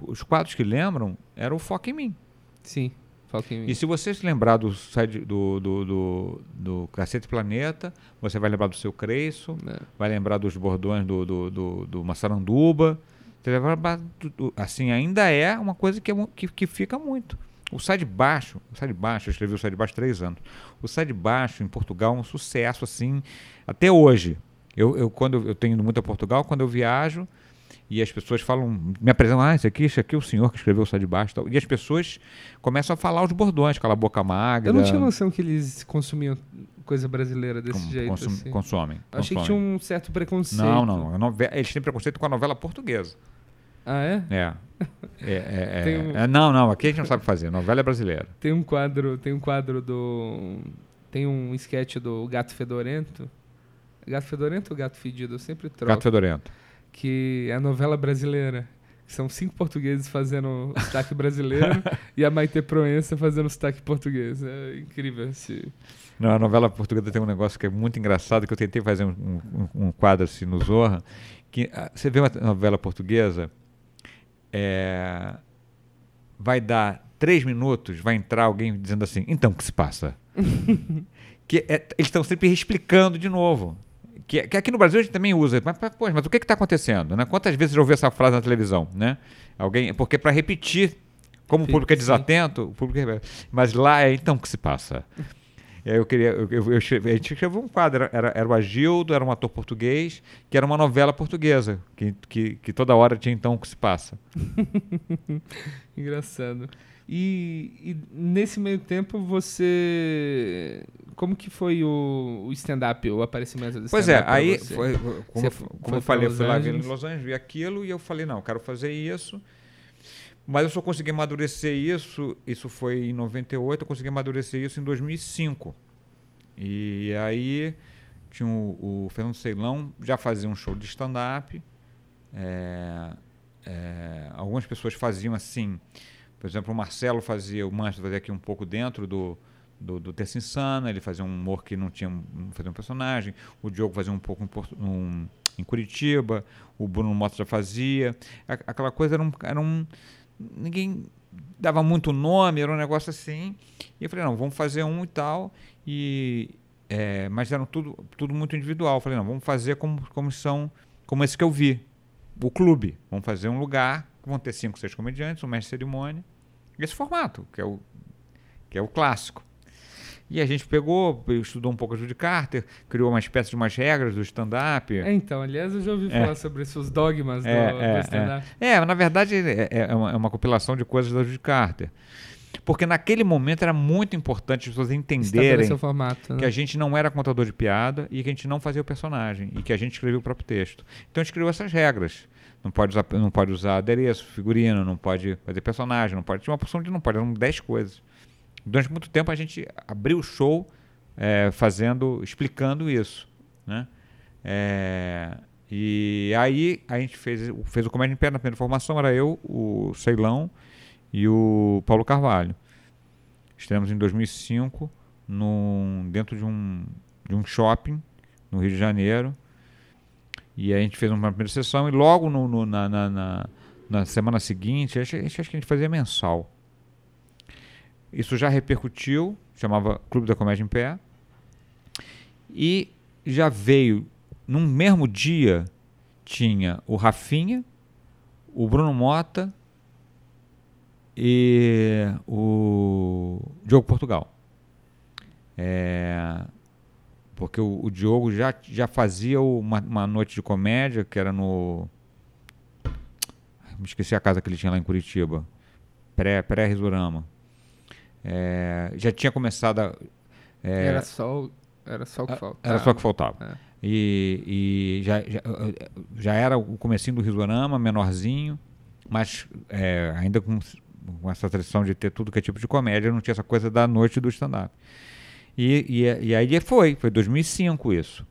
S1: os quadros que lembram, era o Foca em Mim.
S2: Sim.
S1: E se você se lembrar do, do, do, do, do Cacete Planeta, você vai lembrar do Seu Creiço, é. vai lembrar dos bordões do, do, do, do Massaranduba. Assim, ainda é uma coisa que, é, que, que fica muito. O Sai de Baixo, o Sai de Baixo, eu escrevi o Sai de Baixo há três anos. O Sai de Baixo em Portugal é um sucesso, assim, até hoje. Eu, eu quando eu tenho ido muito a Portugal, quando eu viajo e as pessoas falam, me apresentam, ah, esse aqui, esse aqui é o senhor que escreveu o Sai de Baixo. Tal. E as pessoas começam a falar os bordões, aquela boca magra.
S2: Eu não tinha noção que eles consumiam coisa brasileira desse jeito.
S1: Consum,
S2: assim.
S1: Consomem.
S2: Achei
S1: consomem.
S2: que tinha um certo preconceito.
S1: Não, não. Eles têm preconceito com a novela portuguesa.
S2: Ah, é?
S1: É. É, é, é, um... é, não, não, aqui a gente não sabe fazer, novela é brasileira.
S2: Tem um quadro, tem um quadro do. Tem um sketch do Gato Fedorento. Gato Fedorento ou Gato Fedido? Eu sempre troco.
S1: Gato Fedorento.
S2: Que é a novela brasileira. São cinco portugueses fazendo o sotaque brasileiro e a Maite Proença fazendo o sotaque português. É incrível esse.
S1: Não, a novela portuguesa tem um negócio que é muito engraçado, que eu tentei fazer um, um, um quadro assim no Zorra. Que, ah, você vê uma novela portuguesa, é, vai dar três minutos, vai entrar alguém dizendo assim, então o que se passa? que é, eles estão sempre explicando de novo. Que, que, aqui no Brasil a gente também usa, mas, pô, mas o que está acontecendo? Né? Quantas vezes eu ouvi essa frase na televisão? Né? Alguém, porque para repetir, como o público é desatento, o público é, mas lá é então o que se passa. eu queria. Eu, eu, eu, a gente escreveu um quadro, era, era o Agildo, era um ator português, que era uma novela portuguesa, que, que, que toda hora tinha então o que se passa.
S2: Engraçado. E, e, nesse meio tempo você. Como que foi o, o stand-up, o aparecimento do stand-up?
S1: Pois é, aí, foi, como, você como foi eu falei, eu fui lá em Los Angeles, vi aquilo e eu falei, não, quero fazer isso. Mas eu só consegui amadurecer isso, isso foi em 98, eu consegui amadurecer isso em 2005. E aí tinha o, o Fernando Ceilão, já fazia um show de stand-up. É, é, algumas pessoas faziam assim, por exemplo, o Marcelo fazia, o Manchester fazia aqui um pouco dentro do, do, do Terça Insana, ele fazia um humor que não tinha fazia um personagem, o Diogo fazia um pouco em, em Curitiba, o Bruno Mota já fazia. Aquela coisa era um, era um ninguém dava muito nome, era um negócio assim. E eu falei, não, vamos fazer um e tal. E, é, mas eram tudo, tudo muito individual. Eu falei, não, vamos fazer como, como são, como esse que eu vi. O clube. Vamos fazer um lugar, vão ter cinco, seis comediantes, um mestre de cerimônia, esse formato, que é o, que é o clássico. E a gente pegou, estudou um pouco a Judy Carter, criou uma espécie de umas regras do stand-up.
S2: É, então, aliás, eu já ouvi
S1: É.
S2: falar sobre esses dogmas do,
S1: É,
S2: do
S1: é,
S2: stand-up.
S1: É, na verdade é, é uma, é uma compilação de coisas da Judy Carter. Porque naquele momento era muito importante as pessoas entenderem
S2: formato, né?
S1: que a gente não era contador de piada e que a gente não fazia o personagem e que a gente escrevia o próprio texto. Então a gente criou essas regras. Não pode usar, não pode usar adereço, figurino, não pode fazer personagem, não pode. Tinha uma porção de não pode, eram 10 coisas. Durante muito tempo a gente abriu o show eh, fazendo, explicando isso. Né? Eh, e aí a gente fez, fez o Comédia em Pé na primeira formação, era eu, o Ceilão e o Paulo Carvalho. Estreamos em 2005 num, dentro de um, de um shopping no Rio de Janeiro. E a gente fez uma primeira sessão e logo no, no- na, na, na- na semana seguinte, acho, acho que a gente fazia mensal. Isso já repercutiu, chamava Clube da Comédia em Pé. E já veio, num mesmo dia, tinha o Rafinha, o Bruno Mota e o Diogo Portugal. É, porque o, o Diogo já, já fazia uma, uma noite de comédia que era no. Me esqueci a casa que ele tinha lá em Curitiba. Pré- Pré-Risorama. É, já tinha começado a. é,
S2: Era só, o- era só o que faltava.
S1: era só o que faltava.
S2: É.
S1: E, e já, já, já era o comecinho do Risorama, menorzinho, mas é, ainda com, com essa tradição de ter tudo que é tipo de comédia, não tinha essa coisa da noite do stand-up. E, e, e aí foi, foi 2005 isso.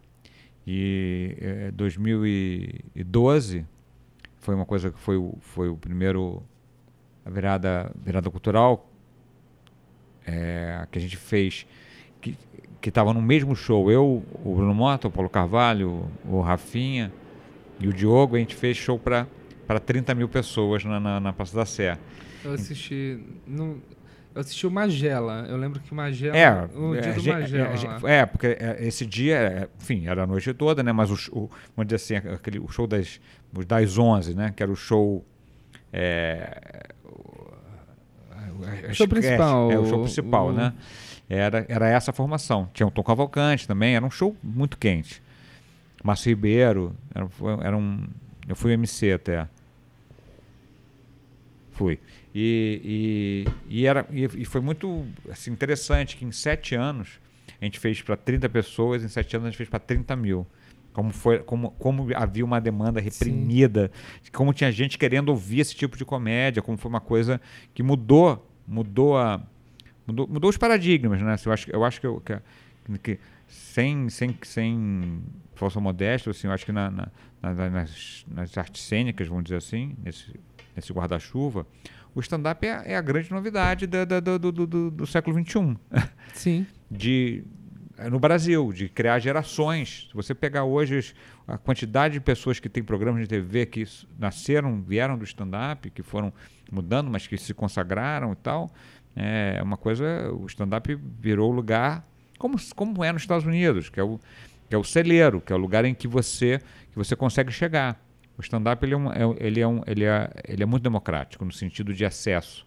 S1: E é, 2012 foi uma coisa que foi o, foi o primeiro, a virada, virada cultural é, que a gente fez, que estava no mesmo show, eu, o Bruno Mota, o Paulo Carvalho, o Rafinha e o Diogo, a gente fez show para 30 mil pessoas na, na, na Praça da Sé.
S2: Eu assisti. Não, eu assisti o Magela. Eu lembro que o Magela.
S1: É,
S2: o dia
S1: é,
S2: do
S1: ge-
S2: Magela.
S1: é, é, porque é, esse dia, é, enfim, era a noite toda, né? Mas o, o- vamos dizer assim, aquele, o show das, das 11, né? Que era o show. É, o-
S2: show
S1: a-
S2: principal,
S1: É, o show principal,
S2: o-
S1: né? Era, era essa a formação. Tinha o Tom Cavalcante também, era um show muito quente. Márcio Ribeiro, era, era um. Eu fui MC até. Fui. E, e, e, era, e, e foi muito assim, interessante que em sete anos a gente fez para 30 pessoas, em sete anos a gente fez para 30 mil. Como, foi, como, como havia uma demanda reprimida, como tinha gente querendo ouvir esse tipo de comédia, como foi uma coisa que mudou, mudou a. Mudou, mudou os paradigmas, né? Eu acho, eu acho que, eu- que, que sem, sem, sem falsa modéstia, assim, eu acho que na, na- na- nas, nas artes cênicas, vamos dizer assim, nesse, nesse guarda-chuva, o stand-up é, é a grande novidade da- da- do, do, do, do século XXI.
S2: Sim.
S1: De, eh, no Brasil, de criar gerações. Se você pegar hoje a quantidade de pessoas que têm programas de TV que nasceram, vieram do stand-up, que foram mudando, mas que se consagraram e tal, é uma coisa. O stand-up virou lugar como, como é nos Estados Unidos, que é o, que é o celeiro, que é o lugar em que você, que você consegue chegar. O stand-up ele é, um, é- ele, é um, ele, é, ele é muito democrático no sentido de acesso.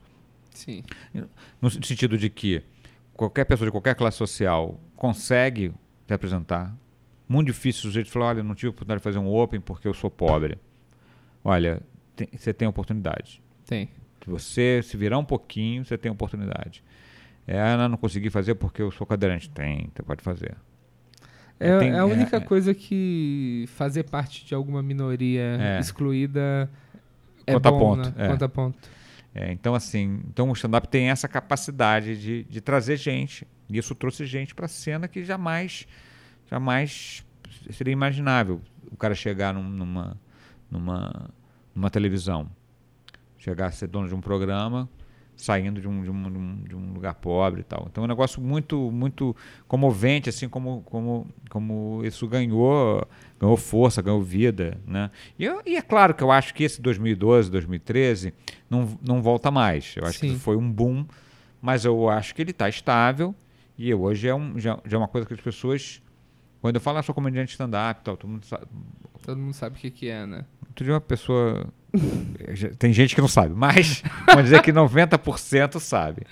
S2: Sim.
S1: No sentido de que qualquer pessoa de qualquer classe social consegue se apresentar. Muito difícil o sujeito falar, olha, não tive oportunidade de fazer um open porque eu sou pobre. Olha, tem- você tem oportunidade.
S2: Tem.
S1: Você se virar um pouquinho, você tem oportunidade. É, ah, não consegui fazer porque eu sou cadeirante. Tem, você pode fazer.
S2: É, é a única
S1: é-
S2: coisa que fazer parte de alguma minoria
S1: É.
S2: excluída é
S1: Conta
S2: bom,
S1: ponto,
S2: né?
S1: é.
S2: Conta ponto.
S1: É, então, assim, então o stand-up tem essa capacidade de, de trazer gente. E isso trouxe gente para a cena que jamais, jamais seria imaginável o cara chegar num- numa, numa, numa televisão. Chegar a ser dono de um programa, saindo de um, de um, de um, lugar pobre e tal. Então é um negócio muito, muito comovente, assim, como, como, como isso ganhou, ganhou força, ganhou vida, né? E, eu- e é claro que eu acho que esse 2012, 2013 não, não volta mais. Eu acho
S2: Sim.
S1: que foi um boom, mas eu acho que ele está estável e hoje é, um, já, já é uma coisa que as pessoas... Quando eu falo, ah, sou comediante stand-up e tal, todo mundo sabe.
S2: Todo mundo sabe o que, que é, né?
S1: Outro dia uma pessoa Tem gente que não sabe, mas vamos dizer que 90% sabe.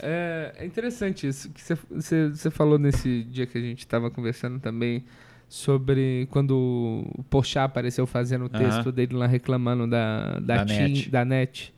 S2: É, é interessante isso que você falou nesse dia que a gente estava conversando também sobre quando o Pochá apareceu fazendo o texto dele lá reclamando da, da, da, net. da net.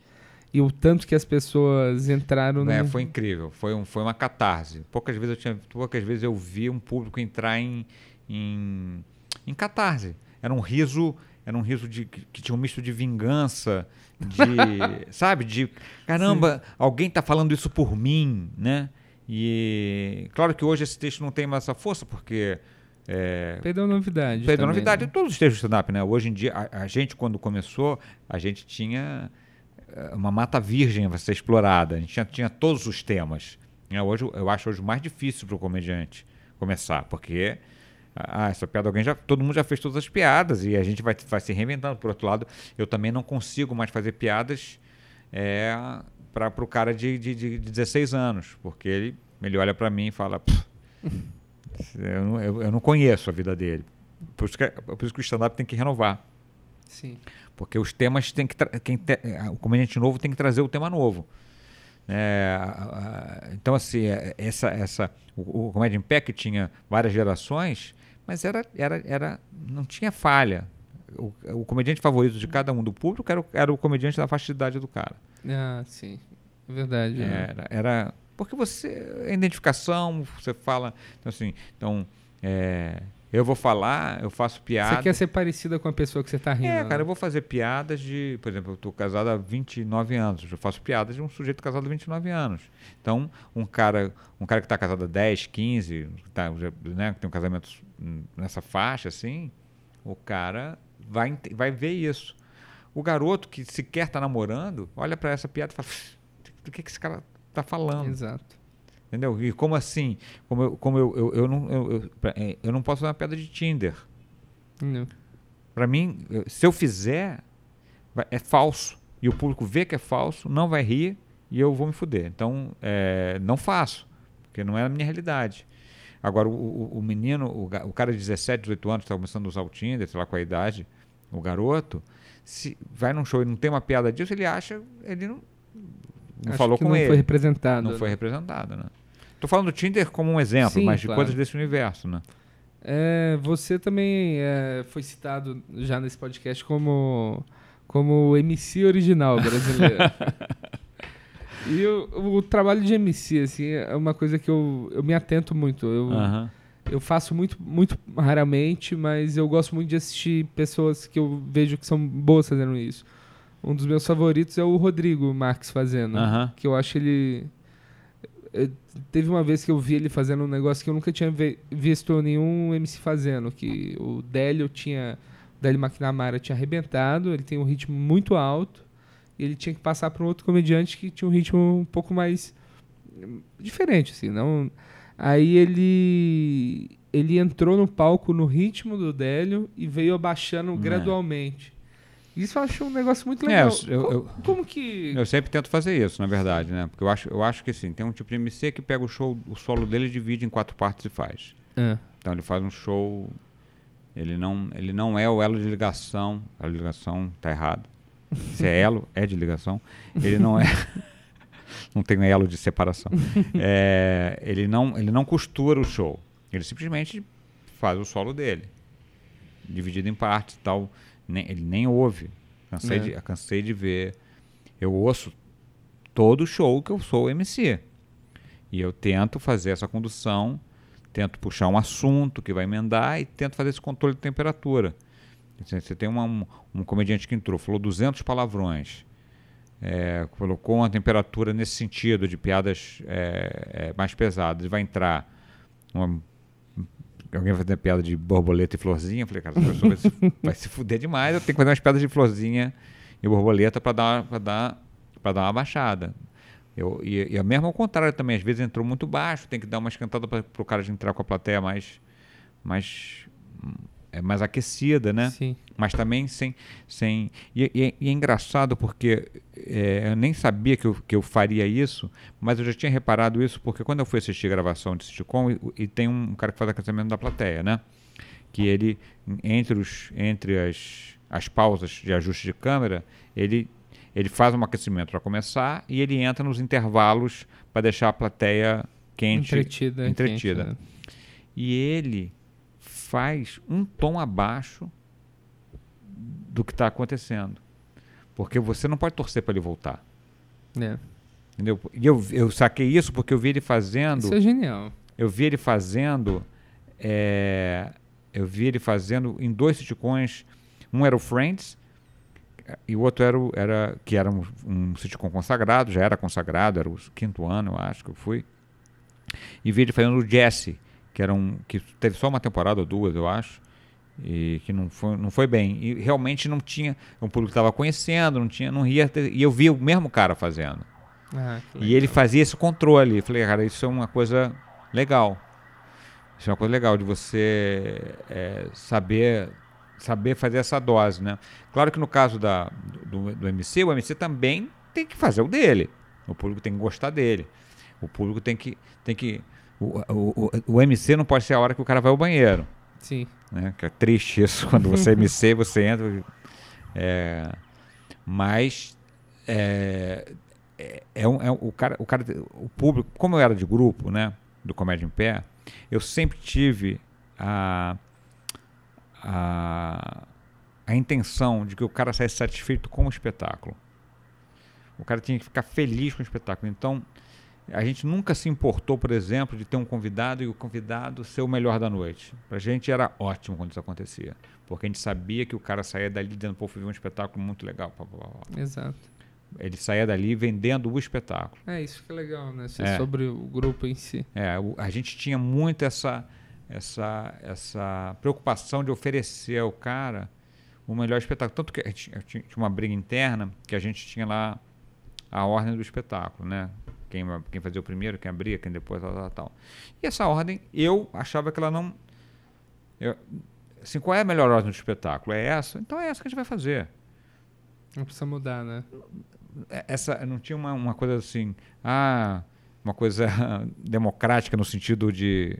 S2: E o tanto que as pessoas entraram
S1: é, no... Foi incrível, foi, um, foi uma catarse. Poucas vezes eu tinha, poucas vezes eu vi um público entrar em, em, em catarse. Era um riso, era um riso de, que, tinha um misto de vingança, de, sabe, de caramba, Sim. alguém está falando isso por mim, né? E claro que hoje esse texto não tem mais essa força, porque
S2: é, perdeu novidade.
S1: Perdeu também, novidade né? todos os textos de stand-up, né? Hoje em dia, a, a, gente, quando começou, a gente tinha eh, uma mata virgem a ser explorada. A gente tinha, tinha todos os temas. É, hoje, eu acho hoje mais difícil para o comediante começar, porque ah, essa piada alguém já, todo mundo já fez todas as piadas e a gente vai, vai se reinventando. Por outro lado, eu também não consigo mais fazer piadas é, para o cara de, de, de 16 anos, porque ele, ele olha para mim e fala eu não, eu, eu não conheço a vida dele. Por isso que, por isso que o stand-up tem que renovar.
S2: Sim.
S1: Porque os temas tem que. Quem te, o comediante novo tem que trazer o tema novo. É, então, assim, é, essa, essa, o, o Comédia em Pé, que tinha várias gerações, mas era, era, era, não tinha falha. O, o comediante favorito de cada um do público era o, era o comediante da faixa de idade do cara.
S2: Ah, sim. É verdade.
S1: Né? Era, era, porque você. A identificação, você fala. Então, assim, então. É, eu vou falar, eu faço piada.
S2: Você quer ser parecida com a pessoa que você está rindo?
S1: É, cara, né? eu vou fazer piadas de. Por exemplo, eu estou casado há 29 anos. Eu faço piadas de um sujeito casado há 29 anos. Então, um cara, um cara que está casado há 10, 15, tá, né, que tem um casamento nessa faixa, assim, o cara vai, vai ver isso. O garoto que sequer está namorando, olha para essa piada e fala: do que, que esse cara está falando.
S2: Exato.
S1: Entendeu? E como assim? Como eu, como eu, eu, eu não, eu, eu, é, eu não posso dar uma pedra de Tinder. Para mim, se eu fizer, é falso. E o público vê que é falso, não vai rir e eu vou me fuder. Então, é, não faço, porque não é a minha realidade. Agora, o, o, o menino, o, o, cara de 17, 18 anos, está começando a usar o Tinder, sei lá com a idade, o garoto, se vai num show e não tem uma piada disso, ele acha, ele não, não falou com
S2: não
S1: ele.
S2: Não foi representado.
S1: Não né? foi representado, né? Tô falando do Tinder como um exemplo, Sim, mas de claro. coisas desse universo, né?
S2: É, você também é, foi citado já nesse podcast como, como MC original brasileiro. e o, o, trabalho de MC, assim, é uma coisa que eu, eu me atento muito. Eu, uh -huh. eu faço muito, muito raramente, mas eu gosto muito de assistir pessoas que eu vejo que são boas fazendo isso. Um dos meus favoritos é o Rodrigo Marques fazendo. Uh -huh. Que eu acho ele. Eu, teve uma vez que eu vi ele fazendo um negócio que eu nunca tinha visto nenhum MC fazendo. Que o Délio tinha. O Délio McNamara tinha arrebentado, ele tem um ritmo muito alto. E ele tinha que passar para um outro comediante que tinha um ritmo um pouco mais diferente, assim. Não... Aí ele ele entrou no palco no ritmo do Délio e veio abaixando é. gradualmente. Isso eu acho um negócio muito é, legal. É, eu, como, eu, como, que.
S1: Eu sempre tento fazer isso, na verdade, né? Porque eu acho, eu acho que assim, tem um tipo de MC que pega o show, o solo dele divide em quatro partes e faz. É. Então ele faz um show. Ele não, ele não é o elo de ligação. A ligação tá errado. Se é elo, é de ligação. Ele não é. não tem um elo de separação. É, ele, não, ele não costura o show. Ele simplesmente faz o solo dele. Dividido em partes e tal nem, ele nem ouve. Cansei, é. de, cansei de ver. Eu ouço todo show que eu sou MC. E eu tento fazer essa condução, tento puxar um assunto que vai emendar e tento fazer esse controle de temperatura. Você tem uma, um, um comediante que entrou, falou 200 palavrões, é, colocou uma temperatura nesse sentido de piadas é, é, mais pesadas, vai entrar uma alguém fazer piada de borboleta e florzinha. Eu falei, cara, essa pessoa vai se, vai se fuder demais. Eu tenho que fazer umas piadas de florzinha e borboleta para dar, dar, dar uma baixada. Eu, e, e a mesma ao contrário também, às vezes entrou muito baixo, tem que dar uma escantada para o cara entrar com a plateia mais, mais é mais aquecida, né?
S2: Sim.
S1: Mas também sem. sem e, e, e é engraçado porque é, eu nem sabia que eu, que eu faria isso, mas eu já tinha reparado isso porque quando eu fui assistir a gravação de sitcom, e, e tem um cara que faz aquecimento da plateia, né? Que ele, entre, os, entre as, as pausas de ajuste de câmera, ele, ele faz um aquecimento para começar e ele entra nos intervalos para deixar a plateia quente,
S2: Entretida.
S1: entretida.
S2: quente, né?
S1: E ele faz um tom abaixo do que está acontecendo. Porque você não pode torcer para ele voltar.
S2: É.
S1: Entendeu? E eu, eu saquei isso porque eu vi ele fazendo.
S2: Isso é genial.
S1: Eu vi ele fazendo. é, eu vi ele fazendo em dois sitcoms. Um era o Friends e o outro era, era que era um, um sitcom consagrado, já era consagrado, era o quinto ano, eu acho que eu fui. E vi ele fazendo o Jesse, que era um que teve só uma temporada ou duas, eu acho, e que não foi, não foi bem. E realmente não tinha, um público estava conhecendo, não tinha, não ia ter, e eu vi o mesmo cara fazendo.
S2: Ah,
S1: E ele fazia esse controle. Eu falei, cara, isso é uma coisa legal. Isso é uma coisa legal de você é, saber saber fazer essa dose, né? Claro que no caso da, do, do MC, o MC também tem que fazer o dele. O público tem que gostar dele. O público tem que tem que o, o, o, MC não pode ser a hora que o cara vai ao banheiro,
S2: Sim.
S1: né? Que é triste isso quando você é MC, você entra. É, mas é, é, é um, é um- o cara, o cara, o público, como eu era de grupo, né, do Comédia em Pé, eu sempre tive a, a, a intenção de que o cara saísse satisfeito com o espetáculo. O cara tinha que ficar feliz com o espetáculo. Então, a gente nunca se importou, por exemplo, de ter um convidado e o convidado ser o melhor da noite. Pra gente era ótimo quando isso acontecia. Porque a gente sabia que o cara saía dali dizendo, pô, fui ver um espetáculo muito legal. pá, pá, pá.
S2: Exato.
S1: Ele saía dali vendendo o espetáculo.
S2: É isso que é legal, né? Ser
S1: É.
S2: sobre o grupo em si.
S1: É, a gente tinha muito essa, essa, essa preocupação de oferecer ao cara o melhor espetáculo. Tanto que a a tinha uma briga interna que a gente tinha lá a ordem do espetáculo, né? Quem, quem fazia o primeiro, quem abria, quem depois, tal, tal, tal. E essa ordem, eu achava que ela não... eu- assim, qual é a melhor ordem do espetáculo? É essa? Então é essa que a gente vai fazer.
S2: Não precisa mudar, né?
S1: É- essa não tinha uma, uma coisa assim, ah, uma coisa democrática no sentido de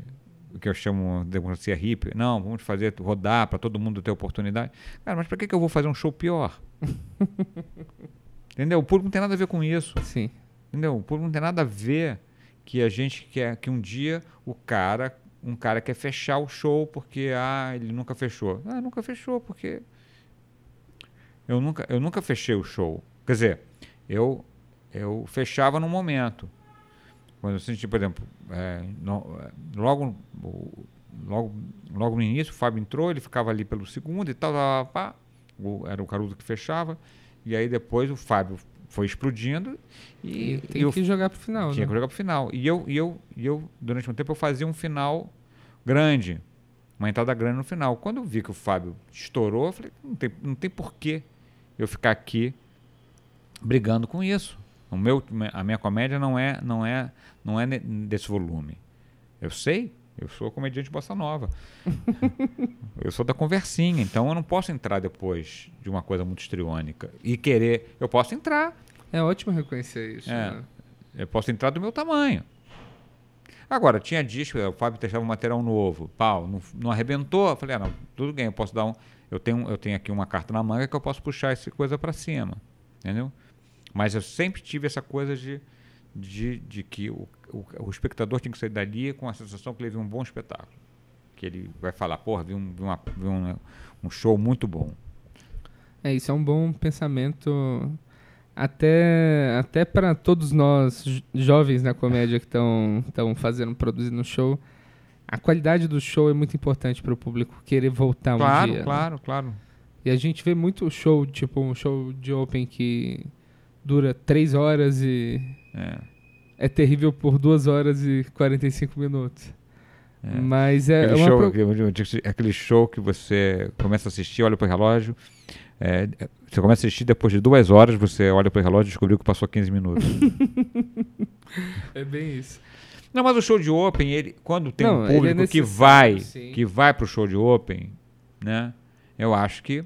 S1: o que eu chamo de democracia hippie. Não, vamos fazer rodar para todo mundo ter oportunidade. Cara, mas para que, que eu vou fazer um show pior? Entendeu? O público não tem nada a ver com isso.
S2: Sim.
S1: Entendeu? O público não tem nada a ver que a gente quer que um dia o cara, um cara quer fechar o show porque ah, ele nunca fechou. Ah, nunca fechou porque eu nunca, eu nunca fechei o show. Quer dizer, eu eu fechava no momento. Quando eu senti, por exemplo, é, no- é, logo, logo, logo no início, o Fábio entrou, ele ficava ali pelo segundo e tal, tal, tal, pá, o- era o Caruso que fechava, e aí depois o Fábio foi explodindo e,
S2: E, tem
S1: eu
S2: que jogar pro final,
S1: tinha
S2: né?
S1: que jogar pro final. E eu, e eu, e eu, durante um tempo, eu fazia um final grande, uma entrada grande no final. Quando eu vi que o Fábio estourou, eu falei, não tem, não tem porquê eu ficar aqui brigando com isso. O meu, a minha comédia não é, não é, não é desse volume. Eu sei, eu sou comediante bossa nova. eu sou da conversinha, então eu não posso entrar depois de uma coisa muito estriônica e querer. Eu posso entrar,
S2: É ótimo reconhecer isso.
S1: É.
S2: né?
S1: eu posso entrar do meu tamanho. Agora, tinha que o Fábio testava um material novo, pau, não, não arrebentou. Eu falei, ah, não, tudo bem, eu posso dar um. Eu tenho, eu tenho aqui uma carta na manga que eu posso puxar essa coisa para cima. Entendeu? Mas eu sempre tive essa coisa de, de, de que o, o, o espectador tem que sair dali com a sensação que ele viu um bom espetáculo. Que ele vai falar, porra, vi um, vi uma, vi um, um show muito bom.
S2: É, isso é um bom pensamento até, até para todos nós jo- jovens na comédia que estão fazendo, produzindo show. A qualidade do show é muito importante para o público querer voltar um
S1: claro,
S2: dia. né?
S1: claro, claro.
S2: E a gente vê muito show, tipo um show de open que dura três horas e
S1: É.
S2: é terrível por duas horas e 45 minutos. Mas é,
S1: Aquele,
S2: uma
S1: show,
S2: pro-
S1: aquele- aquele show que você começa a assistir, olha pro relógio. é, você começa a assistir depois de duas horas, você olha pro relógio e descobriu que passou 15 minutos.
S2: É bem isso.
S1: Não, mas o show de Open, ele, quando tem
S2: Não,
S1: um
S2: é
S1: público que vai,
S2: sim.
S1: que vai pro show de Open, né? Eu acho que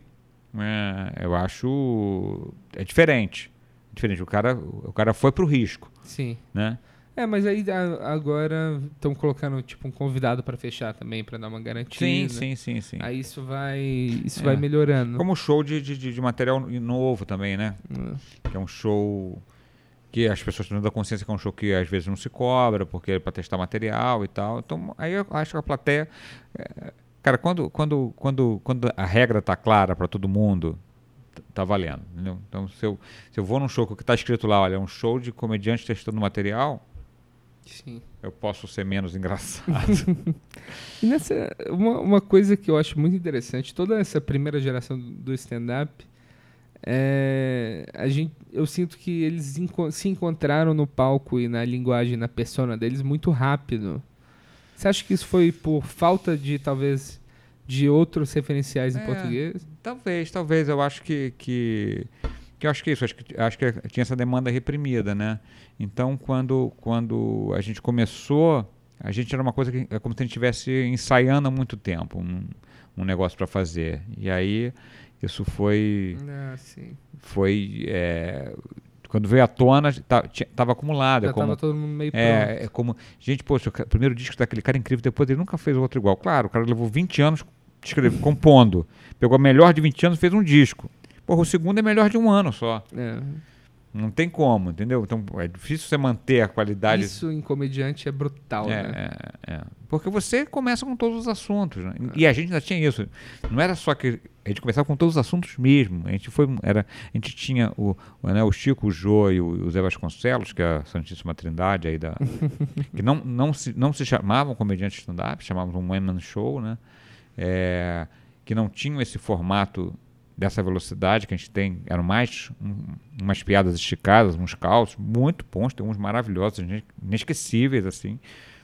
S1: é, eu acho é diferente. Diferente. O cara, o cara foi pro risco,
S2: Sim.
S1: né?
S2: É, mas aí agora estão colocando tipo um convidado pra fechar também, pra dar uma garantia.
S1: Sim,
S2: né?
S1: sim, sim, sim.
S2: Aí isso vai, isso
S1: É.
S2: vai melhorando.
S1: Como show de, de, de- material novo também, né?
S2: É.
S1: Que é um show que as pessoas têm da consciência que é um show que às vezes não se cobra, porque é para testar material e tal. Então, aí eu acho que a plateia. é, cara, quando, quando, quando, quando a regra tá clara para todo mundo, tá valendo. Entendeu? Então, se eu, se eu vou num show que tá escrito lá, olha, é um show de comediante testando material,
S2: Sim.
S1: eu posso ser menos engraçado.
S2: E nessa, uma, uma coisa que eu acho muito interessante, toda essa primeira geração do- do stand-up, é, a gente, eu sinto que eles enco- se encontraram no palco e na linguagem, na persona deles muito rápido. Você acha que isso foi por falta de, talvez, de outros referenciais em
S1: É.
S2: português?
S1: Talvez, talvez. Eu acho que, que, que eu acho que é isso. Acho que, acho que tinha essa demanda reprimida, né? Então, quando, quando a gente começou, a gente era uma coisa que é como se a gente estivesse ensaiando há muito tempo, um, um negócio para fazer. E aí isso foi,
S2: Ah, sim.
S1: foi é, quando veio à tona, estava acumulado.
S2: Já
S1: é como,
S2: tava todo mundo meio pronto.
S1: é, é como. Gente, poxa, o primeiro disco daquele cara incrível, depois ele nunca fez outro igual. Claro, o cara levou 20 anos escreve- compondo. Pegou a melhor de 20 anos e fez um disco. Porra, o segundo é melhor de um ano só.
S2: É.
S1: Não tem como, entendeu? Então é difícil você manter a qualidade.
S2: Isso em comediante é brutal,
S1: É,
S2: né?
S1: é, é. Porque você começa com todos os assuntos. Né? E a gente ainda tinha isso. Não era só que. A gente começava com todos os assuntos mesmo. A gente, foi, era, a gente tinha o, né, o Chico, o Jô e o, o Zé Vasconcelos, que é a Santíssima Trindade aí da. que não, não, se, não se chamavam comediante stand-up, chamavam um one-man show, né? É, que não tinham esse formato dessa velocidade que a gente tem. Eram mais um, umas piadas esticadas, uns calços, muito bons, tem uns maravilhosos, ine- inesquecíveis, assim.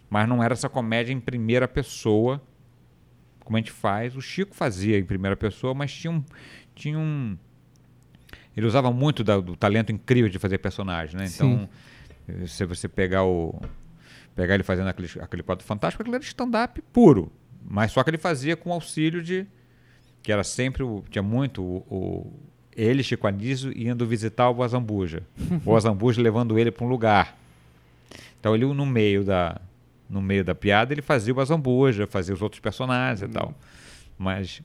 S1: Mas não era essa comédia em primeira pessoa, como a gente faz. O Chico fazia em primeira pessoa, mas tinha um. Tinha um ele usava muito da- do talento incrível de fazer personagem, né? Então, eh, se você pegar o. Pegar ele fazendo aquele, aquele quadro fantástico, aquele era stand-up puro. Mas só que ele fazia com auxílio de. Que era sempre. O, tinha muito o, o- ele, Chico Anísio, indo visitar o Azambuja. o Azambuja levando ele para um lugar. Então ele no meio da. No meio da piada, ele fazia o Azambuja, fazia os outros personagens e tal. Mas,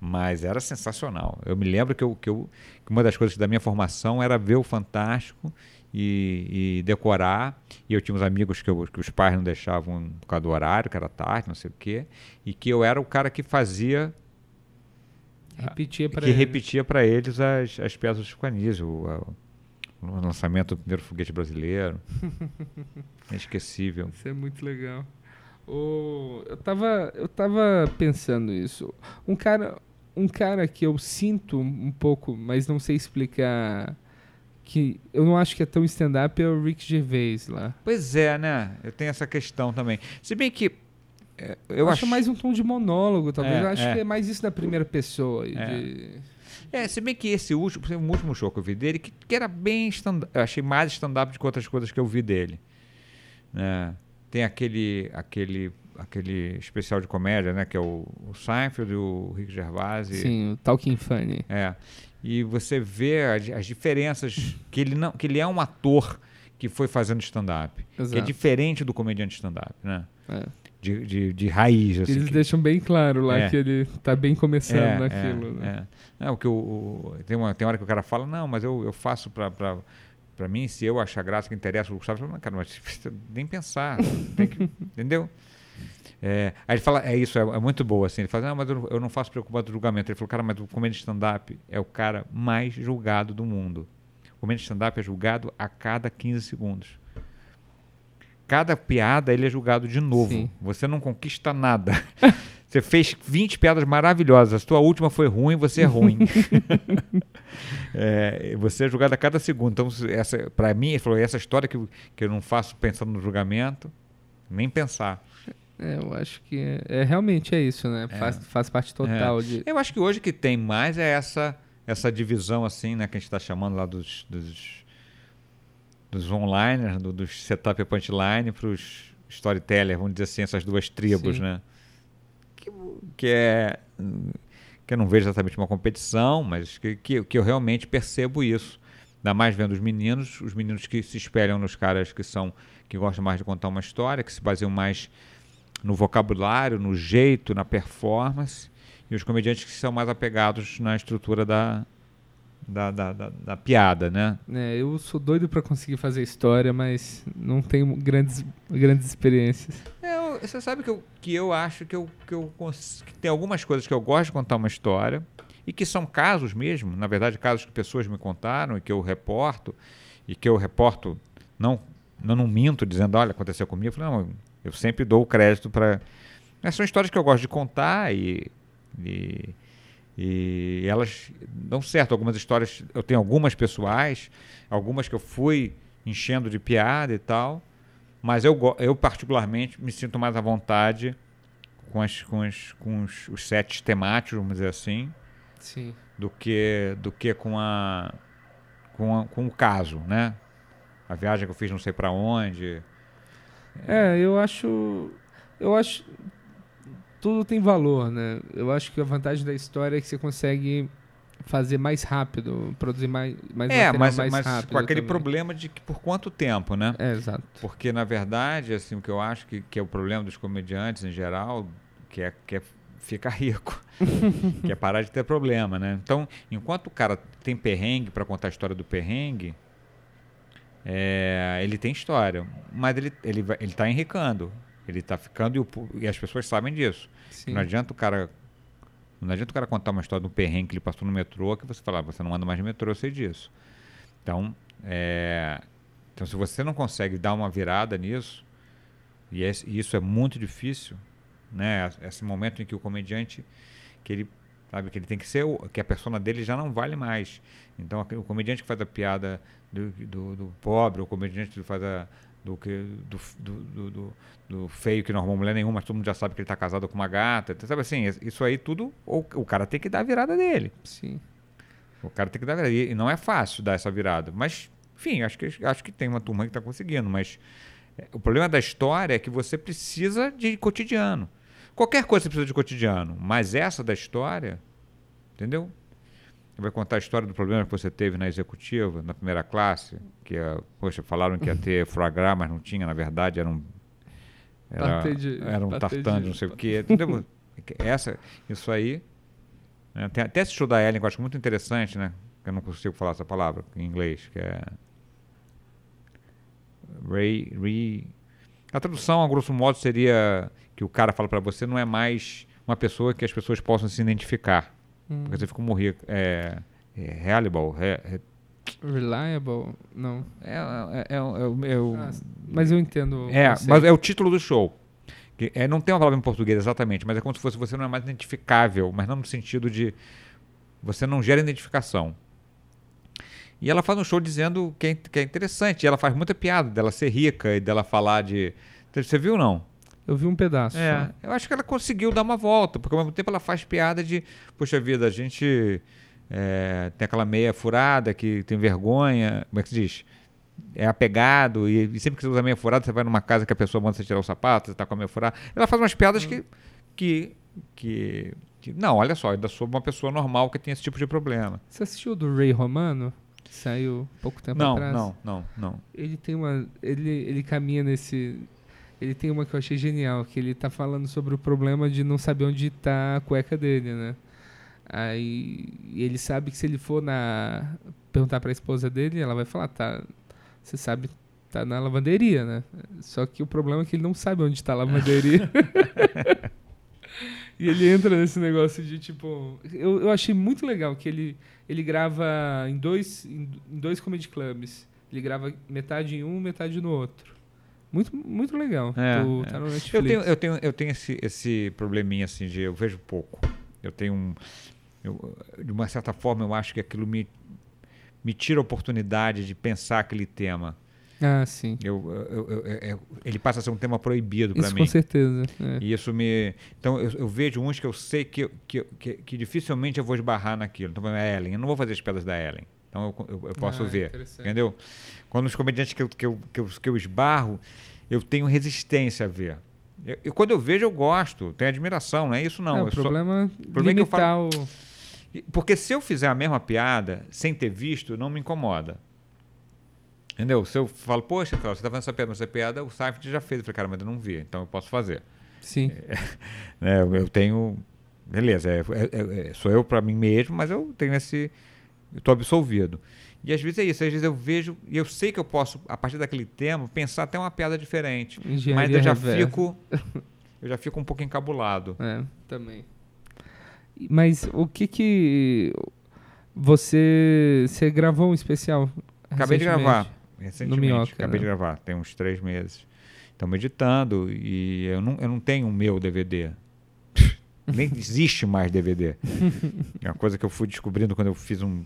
S1: mas era sensacional. Eu me lembro que, eu, que, eu, que uma das coisas da minha formação era ver o Fantástico e, e decorar. E eu tinha uns amigos que, eu- que os pais não deixavam por causa do horário, que era tarde, não sei o quê. E que eu era o cara que fazia,
S2: Repetia para
S1: que repetia para eles as, as peças do Chico Anísio, o, o lançamento do primeiro foguete brasileiro. Inesquecível.
S2: Isso é muito legal. Eu, tava, eu tava pensando isso. Um cara, um cara que eu sinto um pouco, mas não sei explicar, que eu não acho que é tão stand-up, é o Rick Gervais lá.
S1: Pois é, né? Eu tenho essa questão também. Se bem que. É, Eu,
S2: Eu acho mais um tom de monólogo, talvez.
S1: É,
S2: eu acho
S1: é.
S2: que é mais isso da primeira pessoa.
S1: É.
S2: de-
S1: É, se bem que esse último, o último show que eu vi dele, que, que era bem stand eu achei mais stand-up do que outras coisas que eu vi dele. Né? Tem aquele, aquele, aquele especial de comédia, né? Que é o, o Seinfeld e o Rick Gervais.
S2: Sim, o Talking Funny.
S1: É. E você vê as, as diferenças que ele não, que ele é um ator que foi fazendo stand-up, que é diferente do comediante stand-up, né?
S2: É.
S1: De, de, de raiz, assim.
S2: Eles
S1: que-
S2: deixam bem claro lá
S1: É.
S2: que ele tá bem começando
S1: é,
S2: naquilo.
S1: é,
S2: né?
S1: é. Não, que o, o- tem, uma, tem hora que o cara fala, não, mas eu, eu faço pra, pra mim, se eu achar graça que interessa o Gustavo, "Não, cara, mas nem pensar, tem que- entendeu? É, aí ele fala, é isso, é, é muito boa, assim, ele fala, não, mas eu, não- eu não faço preocupado com julgamento. Ele falou, cara, mas o comediante stand-up é o cara mais julgado do mundo. O comediante stand-up é julgado a cada 15 segundos. Cada piada ele é julgado de novo.
S2: Sim.
S1: Você não conquista nada. Você fez 20 piadas maravilhosas. A tua última foi ruim, você é ruim. É, você é julgado a cada segundo. Então, essa, para mim, ele falou, essa história que, eu- que eu não faço pensando no julgamento, nem pensar.
S2: É, eu acho que é, é, realmente é isso, né? Faz, faz parte total de.
S1: Eu acho que hoje que tem mais é essa essa divisão assim, né, que a gente está chamando lá dos dos, dos onliners, do, dos setup e punchline para os storyteller, vamos dizer assim, essas duas tribos,
S2: Sim.
S1: né? Que, que é que eu não vejo exatamente uma competição, mas que, que, que eu realmente percebo isso. Ainda mais vendo os meninos, os meninos que se espelham nos caras que são que gostam mais de contar uma história, que se baseiam mais no vocabulário, no jeito, na performance, e os comediantes que são mais apegados na estrutura da, da, da, da, da piada, né?
S2: É, eu sou doido pra conseguir fazer história, mas não tenho grandes, grandes experiências.
S1: É, você sabe que eu, que eu acho que, eu, que, eu que tem algumas coisas que eu gosto de contar uma história e que são casos mesmo, na verdade, casos que pessoas me contaram e que eu reporto, e que eu reporto, não, não, não minto dizendo, olha, aconteceu comigo. Eu falei, não, eu sempre dou o crédito para. São histórias que eu gosto de contar e, e, e elas dão certo. Algumas histórias, eu tenho algumas pessoais, algumas que eu fui enchendo de piada e tal. Mas eu, eu particularmente me sinto mais à vontade com, as, com, as, com os, os sets temáticos, vamos dizer assim,
S2: Sim.
S1: do que, do que com, a, com, a- com o caso, né? A viagem que eu fiz não sei para onde.
S2: É, eu acho. Eu acho. Tudo tem valor, né? Eu acho que a vantagem da história é que você consegue fazer mais rápido, produzir mais, mais
S1: é, mas,
S2: mais
S1: mas
S2: rápido.
S1: com aquele
S2: também.
S1: problema de que por quanto tempo, né?
S2: É, exato.
S1: Porque, na verdade, assim, o que eu acho que, que é o problema dos comediantes em geral, que é, que é ficar rico, que é parar de ter problema, né? Então, enquanto o cara tem perrengue para contar a história do perrengue, é, ele tem história, mas ele, ele, ele tá enricando, ele tá ficando e, o e as pessoas sabem disso.
S2: Sim.
S1: Não adianta o cara. Não adianta o cara contar uma história do perrengue que ele passou no metrô que você falar, você não anda mais no metrô, eu sei disso. Então, é, então se você não consegue dar uma virada nisso, e, esse- e isso é muito difícil, né? Esse momento em que o comediante, que ele sabe que ele tem que ser, que a persona dele já não vale mais. Então, o comediante que faz a piada do, do, do pobre, o comediante que faz a do que do, do, do, do- feio que não arrumou mulher nenhuma, mas todo mundo já sabe que ele está casado com uma gata. Então, Sabe assim, isso aí tudo, o, o cara tem que dar a virada dele.
S2: Sim.
S1: O cara tem que dar a virada. E, e não é fácil dar essa virada. Mas, enfim, acho que, acho que tem uma turma que está conseguindo. Mas é, o problema da história é que você precisa de cotidiano. Qualquer coisa você precisa de cotidiano. Mas essa da história, entendeu? Você vai contar a história do problema que você teve na executiva, na primeira classe, que, é, poxa, falaram que ia ter gras, mas não tinha, na verdade, era um. Era,
S2: de-
S1: era um tartan
S2: de-
S1: não sei o quê. Entendeu? Essa, isso aí. né, Tem até esse show da Ellen que eu acho muito interessante, né? Que eu não consigo falar essa palavra em inglês, que é. Ray, re... A tradução, a grosso modo, seria que o cara fala pra você não é mais uma pessoa que as pessoas possam se identificar.
S2: Hum.
S1: Porque você fica como ri- é, é, reliable, é, é,
S2: Reliable? Não.
S1: é, é, é, é o- é o-
S2: Ah, mas eu entendo.
S1: é,
S2: conceito.
S1: mas é o título do show. Que é, não tem uma palavra em português exatamente, mas é como se fosse você não é mais identificável, mas não no sentido de você não gera identificação. E ela faz um show dizendo que é, que é interessante, e ela faz muita piada dela ser rica e dela falar de. Você viu não?
S2: Eu vi um pedaço.
S1: É,
S2: só.
S1: eu acho que ela conseguiu dar uma volta, porque ao mesmo tempo ela faz piada de, poxa vida, a gente é, tem aquela meia furada que tem vergonha, como é que se diz? É apegado, e, e sempre que você usa meia furada, você vai numa casa que a pessoa manda você tirar o sapato, você tá com a meia furada. Ela faz umas piadas que, que, que, que- Não, olha só, ainda sou uma pessoa normal que tem esse tipo de problema.
S2: Você assistiu o do Ray Romano? Que saiu pouco tempo
S1: Não,
S2: atrás?
S1: não, não, não.
S2: Ele tem uma. Ele, ele caminha nesse. Ele tem uma que eu achei genial, que ele tá falando sobre o problema de não saber onde tá a cueca dele, né? Aí e ele sabe que se ele for na. perguntar pra esposa dele, ela vai falar, tá. Você sabe, tá na lavanderia, né? Só que o problema é que ele não sabe onde tá a lavanderia. e ele entra nesse negócio de tipo. Eu, eu achei muito legal que ele, ele grava em dois, em, em dois comedy clubs. Ele grava metade em um, metade no outro. Muito, muito legal.
S1: É,
S2: Tu-
S1: é.
S2: Tá.
S1: Eu tenho, eu tenho, eu tenho esse, esse probleminha assim de eu vejo pouco. Eu tenho um. eu, de uma certa forma, eu acho que aquilo me, me tira a oportunidade de pensar aquele tema.
S2: Ah, sim.
S1: Eu, eu- eu- ele passa a ser um tema proibido para mim.
S2: com certeza. é.
S1: E isso me. Então, eu, vejo uns que eu sei que, que, que, que dificilmente eu vou esbarrar naquilo. Então, a Ellen, eu não vou fazer as piadas da Ellen. Então, eu, posso
S2: Ah,
S1: ver. Entendeu? Quando os comediantes que eu, que, eu, que, eu, que eu esbarro, eu tenho resistência a ver. Eu- quando eu vejo, eu gosto, tenho admiração, não é isso não.
S2: É, o
S1: só-
S2: problema é
S1: problema é que eu
S2: limitar o...
S1: porque se eu fizer a mesma piada sem ter visto, não me incomoda. Entendeu? Se eu falo, poxa, você tá fazendo essa piada, mas essa piada o Seinfeld já fez. Eu falei, cara, mas eu não vi, então eu posso fazer.
S2: Sim.
S1: né, eu tenho. Beleza, é, é, é, sou eu para mim mesmo, mas eu tenho esse. Eu estou absolvido. E às vezes é isso, às vezes eu vejo e eu sei que eu posso, a partir daquele tema, pensar até uma piada diferente.
S2: Engenharia
S1: mas eu já
S2: reversa.
S1: fico. Eu já fico um pouco encabulado.
S2: É, também. Mas o que que você você gravou um especial?
S1: Acabei de gravar. Recentemente.
S2: Minhoca,
S1: acabei
S2: né?
S1: de gravar, tem uns três meses. Estamos editando e eu não, eu não tenho o meu DVD. Nem existe mais DVD. É uma coisa que eu fui descobrindo quando eu fiz um.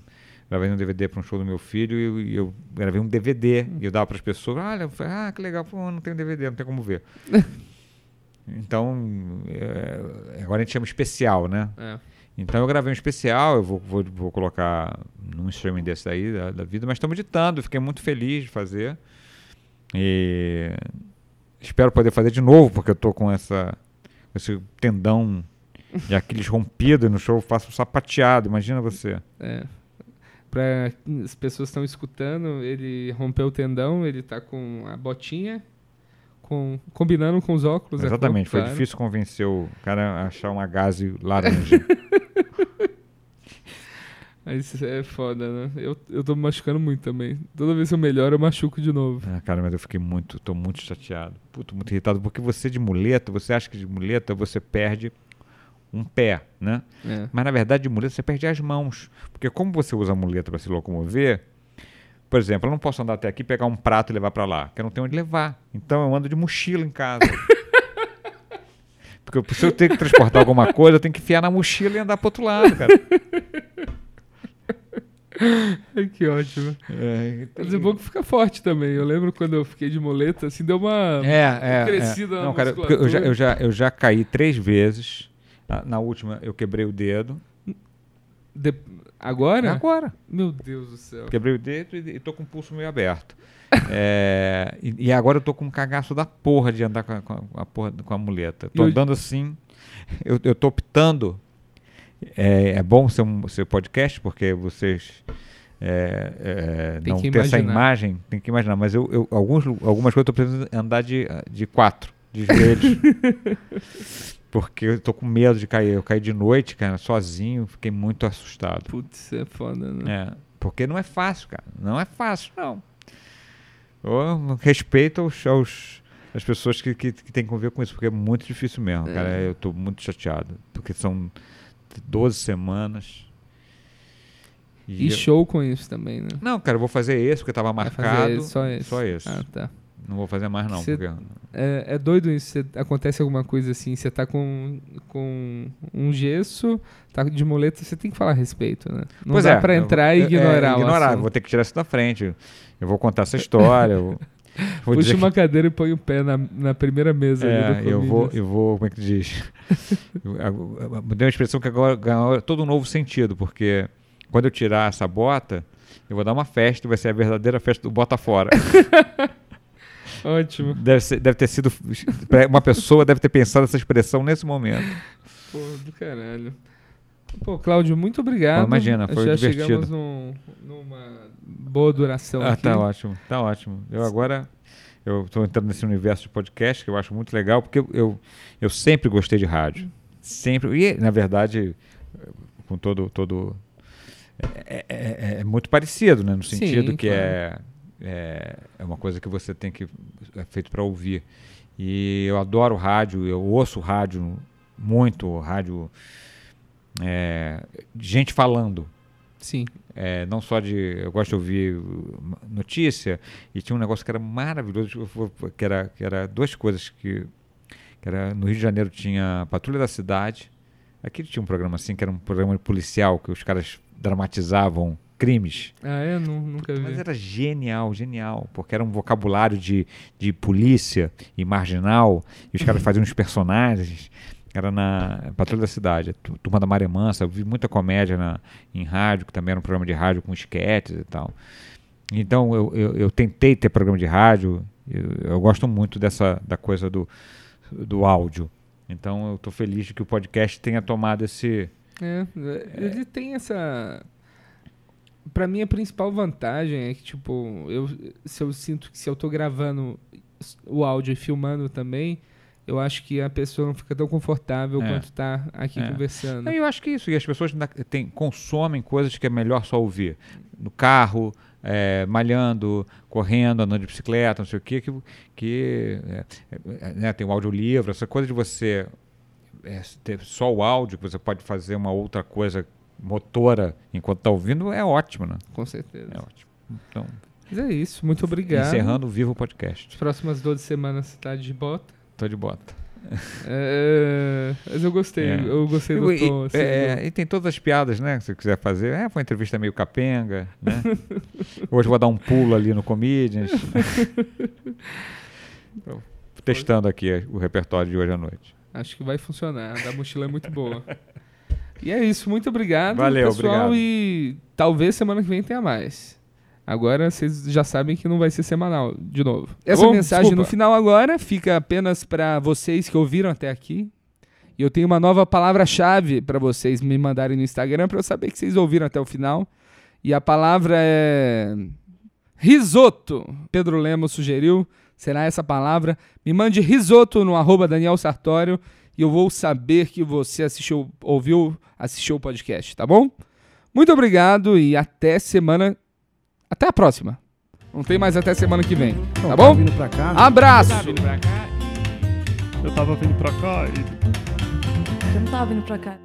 S1: Gravei um DVD para um show do meu filho e eu, gravei um DVD e eu dava para as pessoas. Olha, falei, ah, que legal, pô, não tenho DVD, não tem como ver. então, é, agora a gente chama especial, né?
S2: É.
S1: Então eu gravei um especial, eu vou, vou, vou colocar num streaming desse daí da, da vida, mas estamos editando, fiquei muito feliz de fazer. E espero poder fazer de novo, porque eu tô com essa esse tendão de Aquiles rompido no show eu faço um sapateado, imagina você.
S2: É. Para as pessoas estão escutando, ele rompeu o tendão, ele tá com a botinha, com, combinando com os óculos. a
S1: Exatamente, foi
S2: claro.
S1: difícil convencer o cara a achar uma gaze laranja.
S2: Mas é foda, né? Eu, eu tô me machucando muito também. Toda vez que eu melhoro, eu machuco de novo.
S1: ah, cara, mas eu fiquei muito, tô muito chateado. Puto, muito irritado, porque você de muleta, você acha que de muleta você perde um pé, né?
S2: É.
S1: Mas na verdade, de muleta você perde as mãos. Porque como você usa a muleta para se locomover, por exemplo, eu não posso andar até aqui, pegar um prato e levar para lá, porque eu não tenho onde levar. Então eu ando de mochila em casa. porque se eu tenho que transportar alguma coisa, eu tenho que enfiar na mochila e andar para outro lado, cara.
S2: Que ótimo.
S1: É,
S2: Mas é bom que fica forte também. Eu lembro quando eu fiquei de muleta, assim, deu uma.
S1: é, é,
S2: crescida
S1: é.
S2: na
S1: Não, cara, eu já, eu, já, eu já caí três vezes. Na, na última, eu quebrei o dedo.
S2: De- Agora?
S1: Agora.
S2: Meu Deus do céu.
S1: Quebrei o dedo e, e tô com o pulso meio aberto. É, e, e agora eu tô com um cagaço da porra de andar com a, com a- porra, com a muleta. Tô andando assim. Eu, eu tô optando. É, é bom ser um ser podcast, porque vocês é, é,
S2: Tem
S1: não ter essa
S2: imaginar.
S1: imagem, tem que imaginar. Mas eu, eu- alguns, algumas coisas eu tô precisando andar de, de quatro, de joelhos. porque eu tô com medo de cair. Eu caí de noite, cara, sozinho, fiquei muito assustado.
S2: Putz, é foda, né?
S1: É, porque não é fácil, cara. Não é fácil, não. Eu respeito aos, aos- as pessoas que, que, que têm que conviver com isso, porque é muito difícil mesmo, cara.
S2: É.
S1: Eu tô muito chateado. Porque são 12 semanas.
S2: E
S1: eu-
S2: show com isso também, né?
S1: Não, cara, eu vou fazer esse porque tava marcado.
S2: fazer só esse.
S1: Só esse.
S2: Ah, tá.
S1: Não vou fazer mais, não.
S2: Cê-
S1: Porque...
S2: É, é doido isso. Cê- acontece alguma coisa assim, você tá com, com um gesso, tá de muleta, você tem que falar a respeito, né? Não
S1: Pois
S2: dá
S1: é,
S2: pra entrar e
S1: é,
S2: ignorar o
S1: ignorar,
S2: assunto.
S1: vou ter que tirar isso da frente. Eu vou contar essa história. eu vou
S2: Puxa uma
S1: que-
S2: cadeira e põe o pé na, na primeira mesa
S1: É, eu vou, eu vou, como é que diz? Eu- eu- eu- Deu uma expressão que agora ganhou todo um novo sentido, porque quando eu tirar essa bota, eu vou dar uma festa, vai ser a verdadeira festa do bota fora.
S2: Ótimo.
S1: Deve, ser- deve ter sido. Uma pessoa deve ter pensado essa expressão nesse momento.
S2: Pô, do caralho. Pô, Cláudio, muito obrigado.
S1: Pô, imagina, foi
S2: Já
S1: divertido.
S2: chegamos num- numa boa duração
S1: Ah,
S2: aqui.
S1: tá ótimo, tá ótimo. Eu agora. Eu estou entrando nesse universo de podcast que eu acho muito legal, porque eu, eu, eu sempre gostei de rádio. Sempre. E, na verdade, com todo. todo é, é- é- é muito parecido, né? No
S2: Sim,
S1: sentido que
S2: claro.
S1: é, é, é uma coisa que você tem que. É feito para ouvir. E eu adoro rádio, eu ouço rádio muito, rádio. é, gente falando.
S2: Sim.
S1: É, não só de. Eu gosto de ouvir notícia, e tinha um negócio que era maravilhoso, que era, que era duas coisas que. que era, no Rio de Janeiro tinha a Patrulha da Cidade. Aqui tinha um programa assim, que era um programa policial, que os caras dramatizavam crimes.
S2: Ah, é? Nu- nunca vi.
S1: Mas era genial, genial, porque era um vocabulário de, de polícia e marginal, e os caras faziam uns personagens. Era na Patrulha da Cidade, Turma da Maré Mansa. Eu vi muita comédia na, em rádio, que também era um programa de rádio com esquetes e tal. Então eu, eu, eu tentei ter programa de rádio, eu, eu gosto muito dessa da coisa do, do áudio. Então eu estou feliz de que o podcast tenha tomado esse.
S2: É, ele tem essa. Pra mim, a principal vantagem é que, tipo, eu, se eu sinto que se eu tô gravando o áudio e filmando também, eu acho que a pessoa não fica tão confortável
S1: É.
S2: quanto tá aqui
S1: É.
S2: conversando.
S1: Eu acho que é isso, e as pessoas tem, consomem coisas que é melhor só ouvir. No carro, é, malhando, correndo, andando de bicicleta, não sei o quê, que, que é, é, né, tem o audiolivro, essa coisa de você ter só o áudio, que você pode fazer uma outra coisa motora enquanto está ouvindo, é ótimo, né?
S2: Com certeza.
S1: É ótimo. Então,
S2: Mas é isso. Muito obrigado.
S1: encerrando o Vivo Podcast.
S2: As próximas 12 semanas você tá de bota.
S1: Tô de bota.
S2: É, mas eu gostei.
S1: É.
S2: Eu gostei do
S1: E,
S2: tom. assim,
S1: é, e tem todas as piadas, né? Se você quiser fazer. É, foi uma entrevista meio capenga, né? Hoje vou dar um pulo ali no Comedians. Testando aqui o repertório de hoje à noite.
S2: Acho que vai funcionar. A da mochila é muito boa. E é isso. Muito obrigado,
S1: Valeu,
S2: pessoal.
S1: obrigado.
S2: E talvez semana que vem tenha mais. Agora vocês já sabem que não vai ser semanal de novo. Essa
S1: bom?
S2: mensagem no
S1: Desculpa.
S2: final agora fica apenas para vocês que ouviram até aqui. E eu tenho uma nova palavra-chave para vocês me mandarem no Instagram para eu saber que vocês ouviram até o final. E a palavra é risoto. Pedro Lemos sugeriu. Será essa palavra? Me mande risoto no arroba Daniel Sartório e eu vou saber que você assistiu, ouviu, assistiu o podcast, tá bom? Muito obrigado e até semana. Até a próxima. Não tem mais até semana que vem,
S4: Então,
S2: tá bom?
S4: vindo pra cá.
S2: Abraço!
S3: Eu tava vindo pra cá e
S5: Eu não tava vindo pra cá.